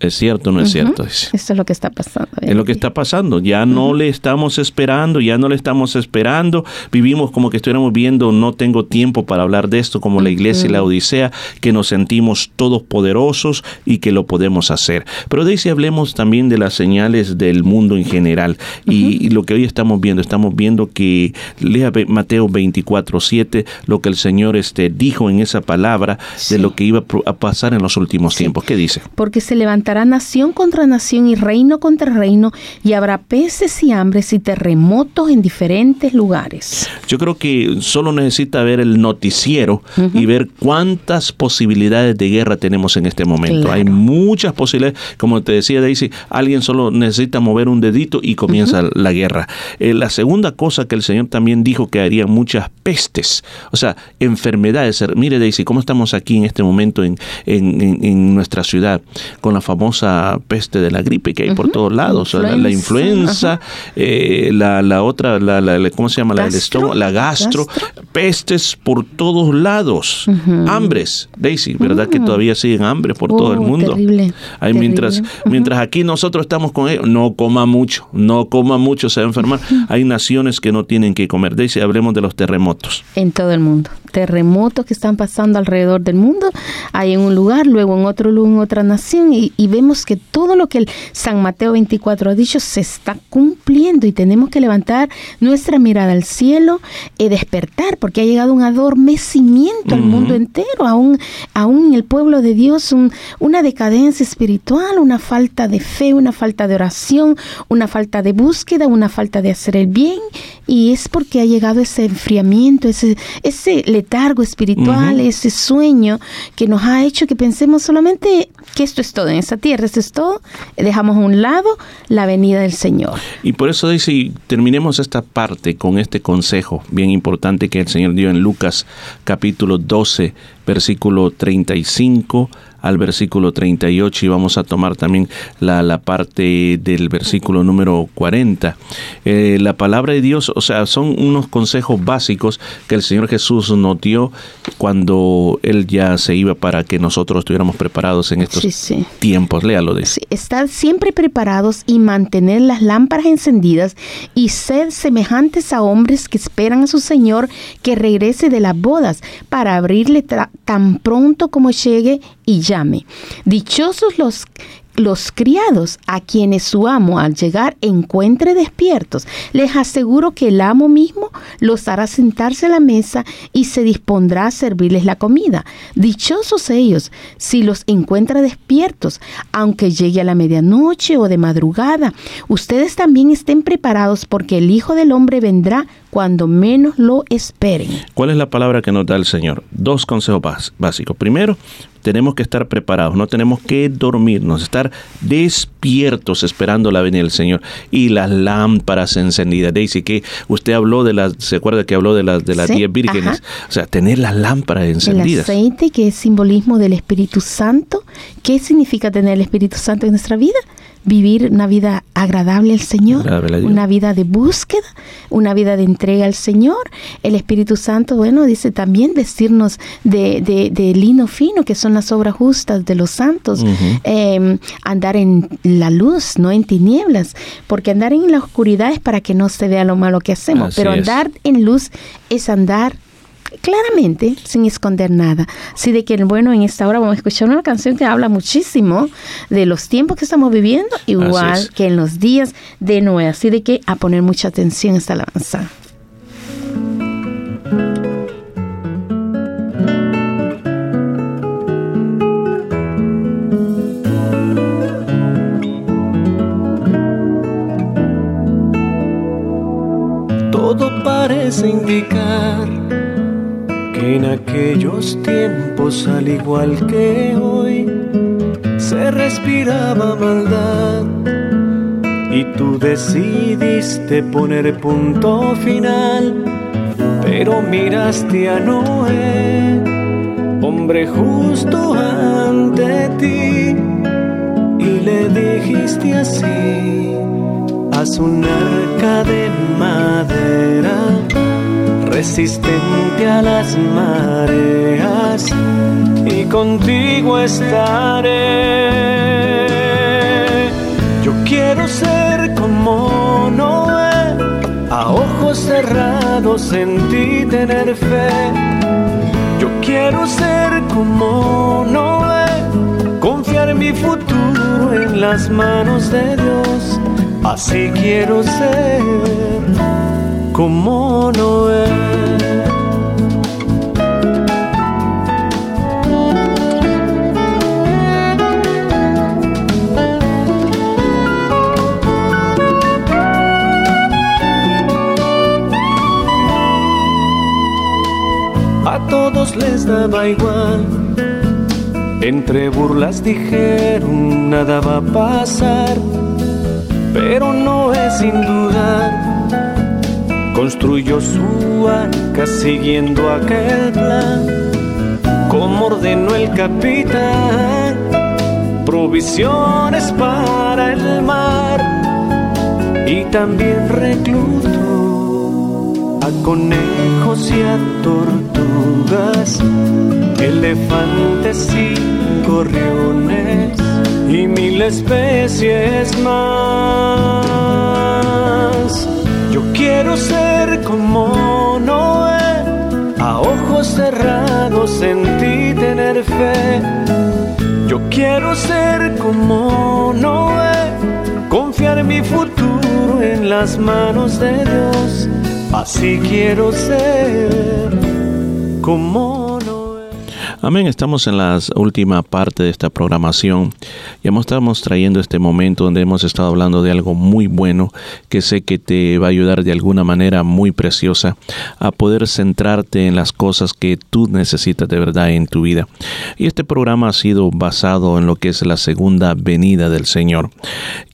¿Es cierto o no es cierto? Dice. Esto es lo que está pasando. Es lo que está pasando. Ya no le estamos esperando, ya no le estamos esperando. Vivimos como que estuviéramos viendo, no tengo tiempo para hablar de esto, como la iglesia y la Odisea, que nos sentimos todos poderosos y que lo podemos hacer. Pero si hablemos también de las señales del mundo en general. y, y lo que hoy estamos viendo, estamos viendo que, lea Mateo 24, 7, lo que el Señor este, dijo en esa palabra de lo que iba a pasar en los últimos tiempos. ¿Qué dice? porque se levantará levantará nación contra nación y reino contra reino, y habrá peces y hambres y terremotos en diferentes lugares. Yo creo que solo necesita ver el noticiero y ver cuántas posibilidades de guerra tenemos en este momento. Claro. Hay muchas posibilidades. Como te decía Daisy, alguien solo necesita mover un dedito y comienza la guerra. Eh, la segunda cosa que el Señor también dijo que haría muchas pestes, o sea, enfermedades. Mire Daisy, cómo estamos aquí en este momento en, en- en- en nuestra ciudad con la famosa peste de la gripe que hay por todos lados. La- La, influenza, eh, la, la otra, la, la- ¿cómo se llama? La del Gastro. estómago, la gastro, pestes por todos lados, hambres, Daisy, ¿verdad que todavía siguen hambres por todo el Oh, mundo? terrible, mientras, terrible. mientras aquí nosotros estamos con ellos, no coma mucho, no coma mucho, se va a enfermar. Hay naciones que no tienen que comer. Daisy, hablemos de los terremotos. En todo el mundo. Terremotos que están pasando alrededor del mundo. Hay en un lugar, luego en otro lugar, en otra nación. Y, y vemos que todo lo que el San Mateo 24 ha dicho se está cumpliendo. Y tenemos que levantar nuestra mirada al cielo y despertar, porque ha llegado un adormecimiento al mundo entero, aún, aún en el pueblo de Dios, un- una decadencia espiritual, una falta de fe, una falta de oración, una falta de búsqueda, una falta de hacer el bien. Y es porque ha llegado ese enfriamiento, ese, ese letargo espiritual, ese sueño que nos ha hecho que pensemos solamente que esto es todo en esta tierra, esto es todo. Dejamos a un lado la venida del Señor. Y por eso, Daisy, terminemos esta parte con este consejo bien importante que el Señor dio en Lucas capítulo 12, versículo 35 al versículo 38 y vamos a tomar también la, la parte del versículo número 40. Eh, la palabra de Dios, o sea, son unos consejos básicos que el Señor Jesús nos dio cuando Él ya se iba para que nosotros estuviéramos preparados en estos Sí, sí. tiempos. Léalo, Daisy. Sí, Estar siempre preparados y mantener las lámparas encendidas y ser semejantes a hombres que esperan a su Señor que regrese de las bodas para abrirle tan pronto como llegue y llame. Dichosos los los criados a quienes su amo al llegar encuentre despiertos. Les aseguro que el amo mismo los hará sentarse a la mesa y se dispondrá a servirles la comida. Dichosos ellos si los encuentra despiertos, aunque llegue a la medianoche o de madrugada. Ustedes también estén preparados porque el Hijo del Hombre vendrá cuando menos lo esperen. ¿Cuál es la palabra que nos da el Señor? Dos consejos bás- básicos. Primero, tenemos que estar preparados, no tenemos que dormirnos, estar despiertos esperando la venida del Señor y las lámparas encendidas. Daisy, que usted habló de las, ¿se acuerda que habló de las de las Sí, diez vírgenes? ajá. O sea, tener las lámparas El encendidas. aceite, que es simbolismo del Espíritu Santo. ¿Qué significa tener el Espíritu Santo en nuestra vida? Vivir una vida agradable al Señor, Agradable una vida de búsqueda, una vida de entrega al Señor. El Espíritu Santo, bueno, dice también vestirnos de, de- de lino fino, que son las obras justas de los santos. Eh, andar en la luz, no en tinieblas, porque andar en la oscuridad es para que no se vea lo malo que hacemos, Así pero es. andar en luz es andar claramente, sin esconder nada. Así de que, bueno, en esta hora vamos a escuchar una canción que habla muchísimo de los tiempos que estamos viviendo, igual es. que en los días de Noé. Así de que a poner mucha atención a esta alabanza. Todo parece indicar en aquellos tiempos, al igual que hoy, se respiraba maldad. Y tú decidiste poner punto final, pero miraste a Noé, hombre justo ante ti, y le dijiste así haz un arca de madera resistente a las mareas y contigo estaré. Yo quiero ser como Noé, a ojos cerrados en ti tener fe. Yo quiero ser como Noé, confiar mi futuro en las manos de Dios. Así quiero ser como Noé. A todos les daba igual. Entre burlas dijeron nada va a pasar, pero no es sin dudar Construyó su arca siguiendo aquel plan, como ordenó el capitán. Provisiones para el mar y también reclutó a conejos y a tortugas, elefantes y gorriones y mil especies más. Yo quiero ser como Noé, a ojos cerrados en ti tener fe. Yo quiero ser como Noé, confiar mi futuro en las manos de Dios. Así quiero ser como Amén, estamos en la última parte de esta programación y estamos trayendo este momento donde hemos estado hablando de algo muy bueno que sé que te va a ayudar de alguna manera muy preciosa a poder centrarte en las cosas que tú necesitas de verdad en tu vida. Y este programa ha sido basado en lo que es la segunda venida del Señor.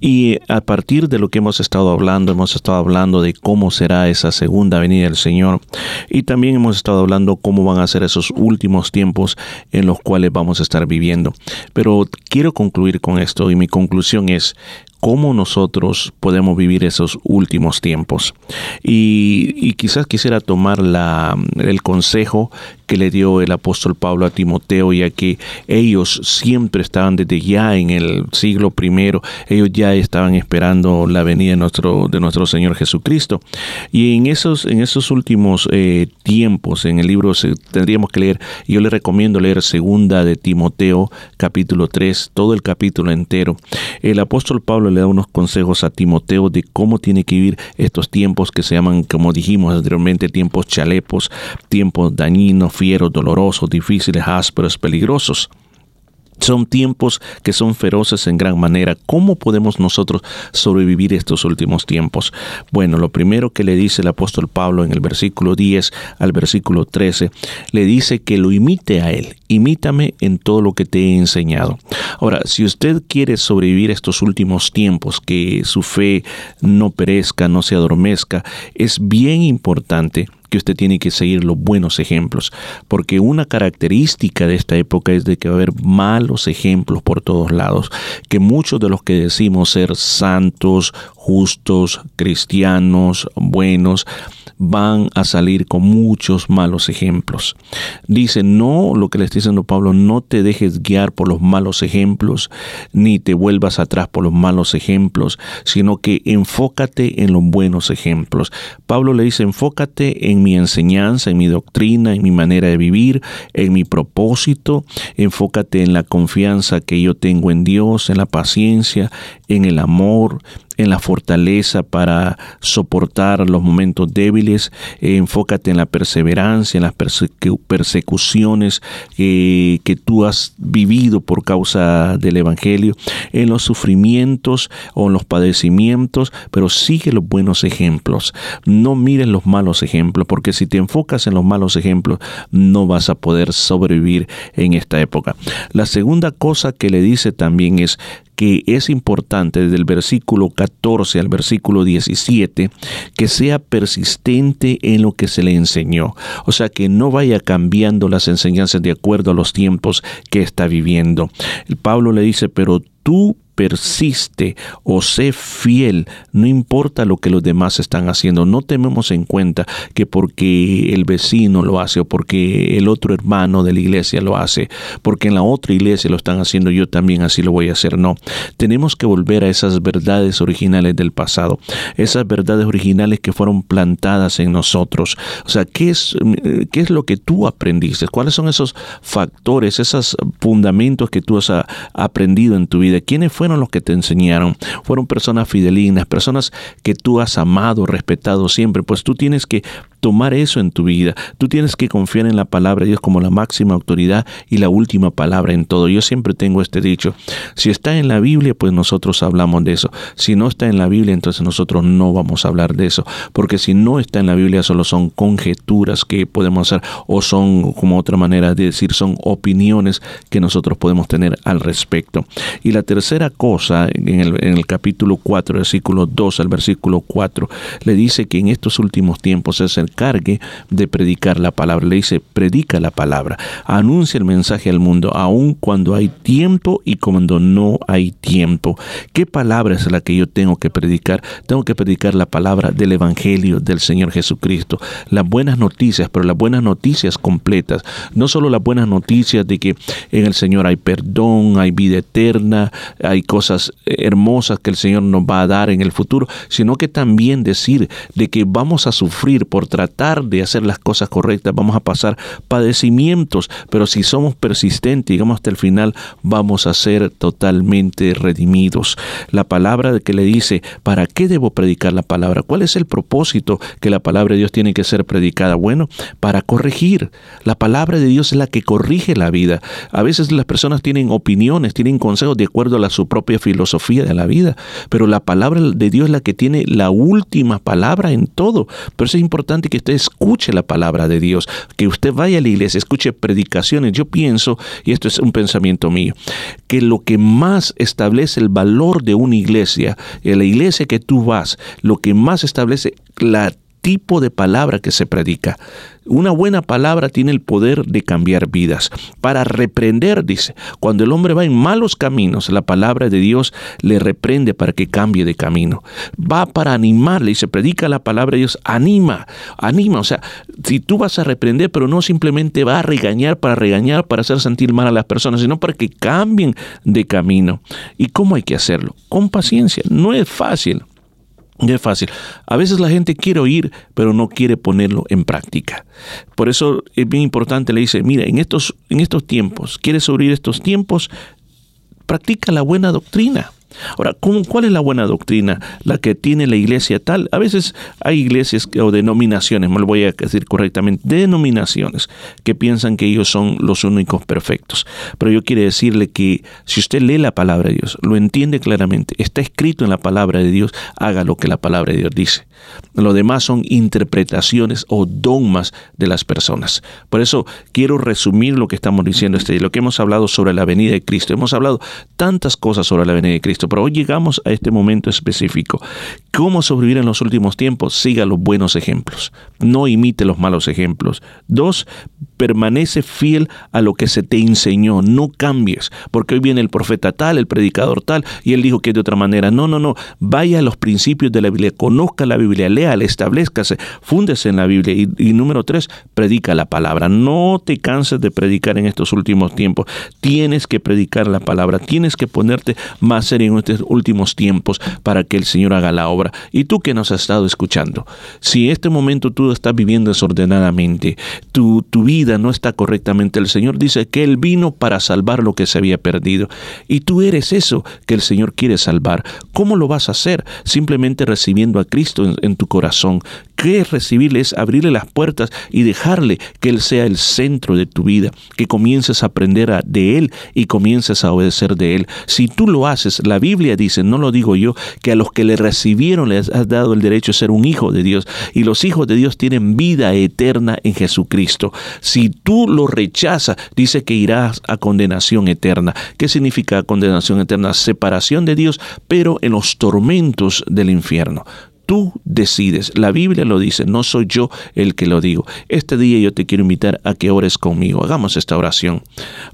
Y a partir de lo que hemos estado hablando, hemos estado hablando de cómo será esa segunda venida del Señor y también hemos estado hablando cómo van a ser esos últimos tiempos en los cuales vamos a estar viviendo. Pero quiero concluir con esto y mi conclusión es cómo nosotros podemos vivir esos últimos tiempos. Y, quizás quisiera tomar la, el consejo que le dio el apóstol Pablo a Timoteo, ya que ellos siempre estaban desde ya en el siglo primero, ellos ya estaban esperando la venida de nuestro, de nuestro Señor Jesucristo. Y en esos, en esos últimos eh, tiempos, en el libro tendríamos que leer, yo le recomiendo leer segunda de Timoteo, capítulo 3, todo el capítulo entero. El apóstol Pablo le da unos consejos a Timoteo de cómo tiene que vivir estos tiempos que se llaman, como dijimos anteriormente, tiempos chalepos, tiempos dañinos, fieros, dolorosos, difíciles, ásperos, peligrosos. Son tiempos que son feroces en gran manera. ¿Cómo podemos nosotros sobrevivir estos últimos tiempos? Bueno, lo primero que le dice el apóstol Pablo en el versículo 10 al versículo 13, le dice que lo imite a él. Imítame en todo lo que te he enseñado. Ahora, si usted quiere sobrevivir estos últimos tiempos, que su fe no perezca, no se adormezca, es bien importante que usted tiene que seguir los buenos ejemplos, porque una característica de esta época es de que va a haber malos ejemplos por todos lados, que muchos de los que decimos ser santos, justos, cristianos, buenos, van a salir con muchos malos ejemplos. Dice, no, lo que le está diciendo Pablo, no te dejes guiar por los malos ejemplos, ni te vuelvas atrás por los malos ejemplos, sino que enfócate en los buenos ejemplos. Pablo le dice, enfócate en mi enseñanza, en mi doctrina, en mi manera de vivir, en mi propósito, enfócate en la confianza que yo tengo en Dios, en la paciencia, en el amor, en la fortaleza para soportar los momentos débiles, enfócate en la perseverancia, en las persecuciones que tú has vivido por causa del Evangelio, en los sufrimientos o en los padecimientos, pero sigue los buenos ejemplos. No mires los malos ejemplos, porque si te enfocas en los malos ejemplos, no vas a poder sobrevivir en esta época. La segunda cosa que le dice también es que es importante desde el versículo 14 al versículo 17 que sea persistente en lo que se le enseñó. O sea, que no vaya cambiando las enseñanzas de acuerdo a los tiempos que está viviendo. Pablo le dice, pero tú persiste o sé fiel, no importa lo que los demás están haciendo. No tenemos en cuenta que porque el vecino lo hace o porque el otro hermano de la iglesia lo hace, porque en la otra iglesia lo están haciendo, yo también así lo voy a hacer. No, tenemos que volver a esas verdades originales del pasado, esas verdades originales que fueron plantadas en nosotros. O sea, ¿qué es, qué es lo que tú aprendiste? ¿Cuáles son esos factores, esos fundamentos que tú has aprendido en tu vida? ¿Quiénes fueron los que te enseñaron, fueron personas fidelinas, personas que tú has amado, respetado siempre, pues tú tienes que tomar eso en tu vida. Tú tienes que confiar en la palabra de Dios como la máxima autoridad y la última palabra en todo. Yo siempre tengo este dicho, si está en la Biblia, pues nosotros hablamos de eso. Si no está en la Biblia, entonces nosotros no vamos a hablar de eso, porque si no está en la Biblia, solo son conjeturas que podemos hacer o son, como otra manera de decir, son opiniones que nosotros podemos tener al respecto. Y la tercera cosa, en el, en el capítulo 4, versículo 2 al versículo 4, le dice que en estos últimos tiempos se encargue de predicar la palabra. Le dice, predica la palabra, anuncia el mensaje al mundo, aun cuando hay tiempo y cuando no hay tiempo. ¿Qué palabra es la que yo tengo que predicar? Tengo que predicar la palabra del Evangelio del Señor Jesucristo. Las buenas noticias, pero las buenas noticias completas. No solo las buenas noticias de que en el Señor hay perdón, hay vida eterna, hay cosas hermosas que el Señor nos va a dar en el futuro, sino que también decir de que vamos a sufrir por tratar de hacer las cosas correctas, vamos a pasar padecimientos, pero si somos persistentes, digamos hasta el final, vamos a ser totalmente redimidos. La palabra que le dice, ¿para qué debo predicar la palabra? ¿Cuál es el propósito que la palabra de Dios tiene que ser predicada? Bueno, para corregir. La palabra de Dios es la que corrige la vida. A veces las personas tienen opiniones, tienen consejos de acuerdo a su propia filosofía de la vida, pero la palabra de Dios es la que tiene la última palabra en todo. Por eso es importante que usted escuche la palabra de Dios, que usted vaya a la iglesia, escuche predicaciones. Yo pienso, y esto es un pensamiento mío, que lo que más establece el valor de una iglesia, en la iglesia que tú vas, lo que más establece la tipo de palabra que se predica. Una buena palabra tiene el poder de cambiar vidas. Para reprender, dice, cuando el hombre va en malos caminos, la palabra de Dios le reprende para que cambie de camino. Va para animarle y se predica la palabra de Dios, anima, anima. O sea, si tú vas a reprender, pero no simplemente va a regañar para regañar, para hacer sentir mal a las personas, sino para que cambien de camino. ¿Y cómo hay que hacerlo? Con paciencia. No es fácil. Es fácil. A veces la gente quiere oír, pero no quiere ponerlo en práctica. Por eso es bien importante, le dice, mira, en estos, en estos tiempos, ¿quieres oír estos tiempos? Practica la buena doctrina. Ahora, ¿cuál es la buena doctrina? La que tiene la iglesia tal. A veces hay iglesias o denominaciones, me lo voy a decir correctamente, denominaciones que piensan que ellos son los únicos perfectos. Pero yo quiero decirle que si usted lee la palabra de Dios, lo entiende claramente, está escrito en la palabra de Dios, haga lo que la palabra de Dios dice. Lo demás son interpretaciones o dogmas de las personas. Por eso quiero resumir lo que estamos diciendo este día, lo que hemos hablado sobre la venida de Cristo. Hemos hablado tantas cosas sobre la venida de Cristo pero hoy llegamos a este momento específico. ¿Cómo sobrevivir en los últimos tiempos? Siga los buenos ejemplos, no imite los malos ejemplos. Dos, permanece fiel a lo que se te enseñó, no cambies, porque hoy viene el profeta tal, el predicador tal, y él dijo que de otra manera. No, no, no, vaya a los principios de la Biblia, conozca la Biblia, léala, establezcase, fúndese en la Biblia. Y, y número tres, predica la palabra. No te canses de predicar en estos últimos tiempos. Tienes que predicar la palabra, tienes que ponerte más serio en estos últimos tiempos para que el Señor haga la obra. Y tú que nos has estado escuchando, si este momento tú estás viviendo desordenadamente, tu, tu vida no está correctamente, el Señor dice que Él vino para salvar lo que se había perdido. Y tú eres eso que el Señor quiere salvar. ¿Cómo lo vas a hacer? Simplemente recibiendo a Cristo en tu corazón. ¿Qué es recibirle? Es abrirle las puertas y dejarle que Él sea el centro de tu vida, que comiences a aprender a, de Él y comiences a obedecer de Él. Si tú lo haces, la Biblia dice, no lo digo yo, que a los que le recibieron les has dado el derecho de ser un hijo de Dios y los hijos de Dios tienen vida eterna en Jesucristo. Si tú lo rechazas, dice que irás a condenación eterna. ¿Qué significa condenación eterna? Separación de Dios, pero en los tormentos del infierno tú decides. La Biblia lo dice, no soy yo el que lo digo. Este día yo te quiero invitar a que ores conmigo. Hagamos esta oración.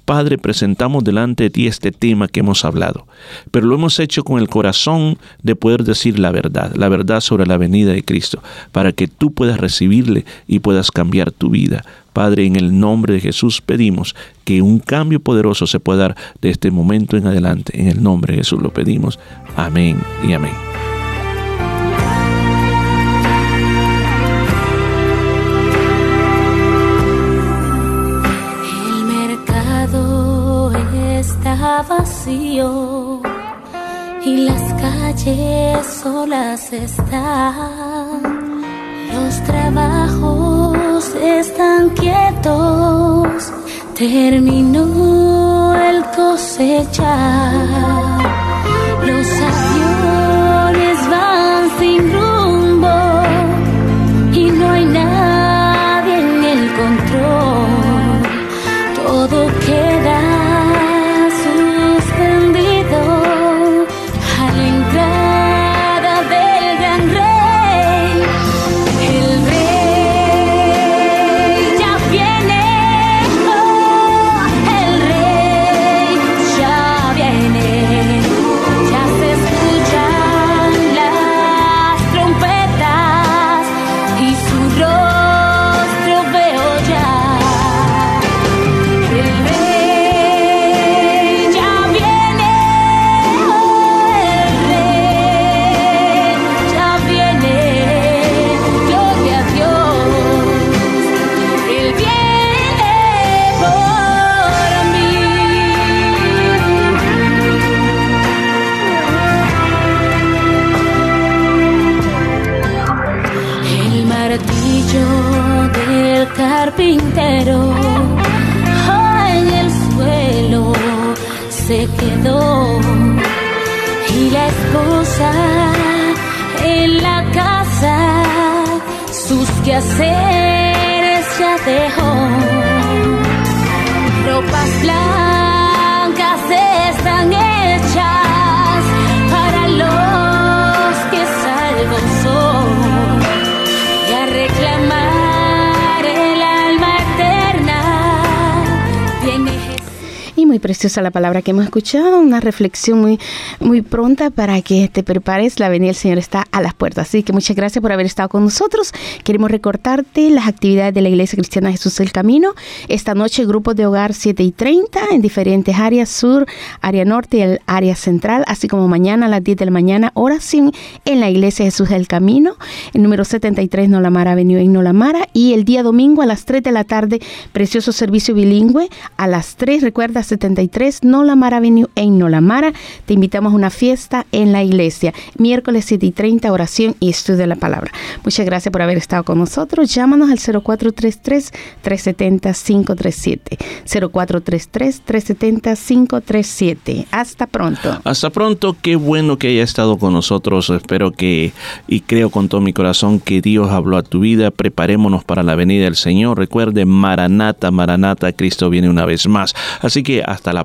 Padre, presentamos delante de ti este tema que hemos hablado, pero lo hemos hecho con el corazón de poder decir la verdad, la verdad sobre la venida de Cristo, para que tú puedas recibirle y puedas cambiar tu vida. Padre, en el nombre de Jesús pedimos que un cambio poderoso se pueda dar de este momento en adelante. En el nombre de Jesús lo pedimos. Amén y amén. Y las calles solas están. Los trabajos inquietos, terminó el cosechar. Los preciosa la palabra que hemos escuchado, una reflexión muy, muy pronta para que te prepares. La venida del Señor está a las puertas. Así que muchas gracias por haber estado con nosotros. Queremos recordarte las actividades de la Iglesia Cristiana Jesús del Camino. Esta noche, grupos de hogar 7 y 30 en diferentes áreas, sur, área norte y el área central, así como mañana a las 10 de la mañana, oración en la Iglesia Jesús del Camino, el número 73 Nolamara Avenue en Nolamara. Y el día domingo a las 3 de la tarde, precioso servicio bilingüe. A las 3, recuerda, 73 Nolamara Avenue en Nolamara. Te invitamos a una fiesta en la iglesia. Miércoles 7 y 30, oración y estudio de la palabra. Muchas gracias por haber estado con nosotros. Llámanos al 0433-370-537. 0433-370-537. Hasta pronto. Hasta pronto, qué bueno que haya estado con nosotros. Espero que y creo con todo mi corazón que Dios habló a tu vida. Preparémonos para la venida del Señor. Recuerde, Maranata, Maranata, Cristo viene una vez más. Así que hasta la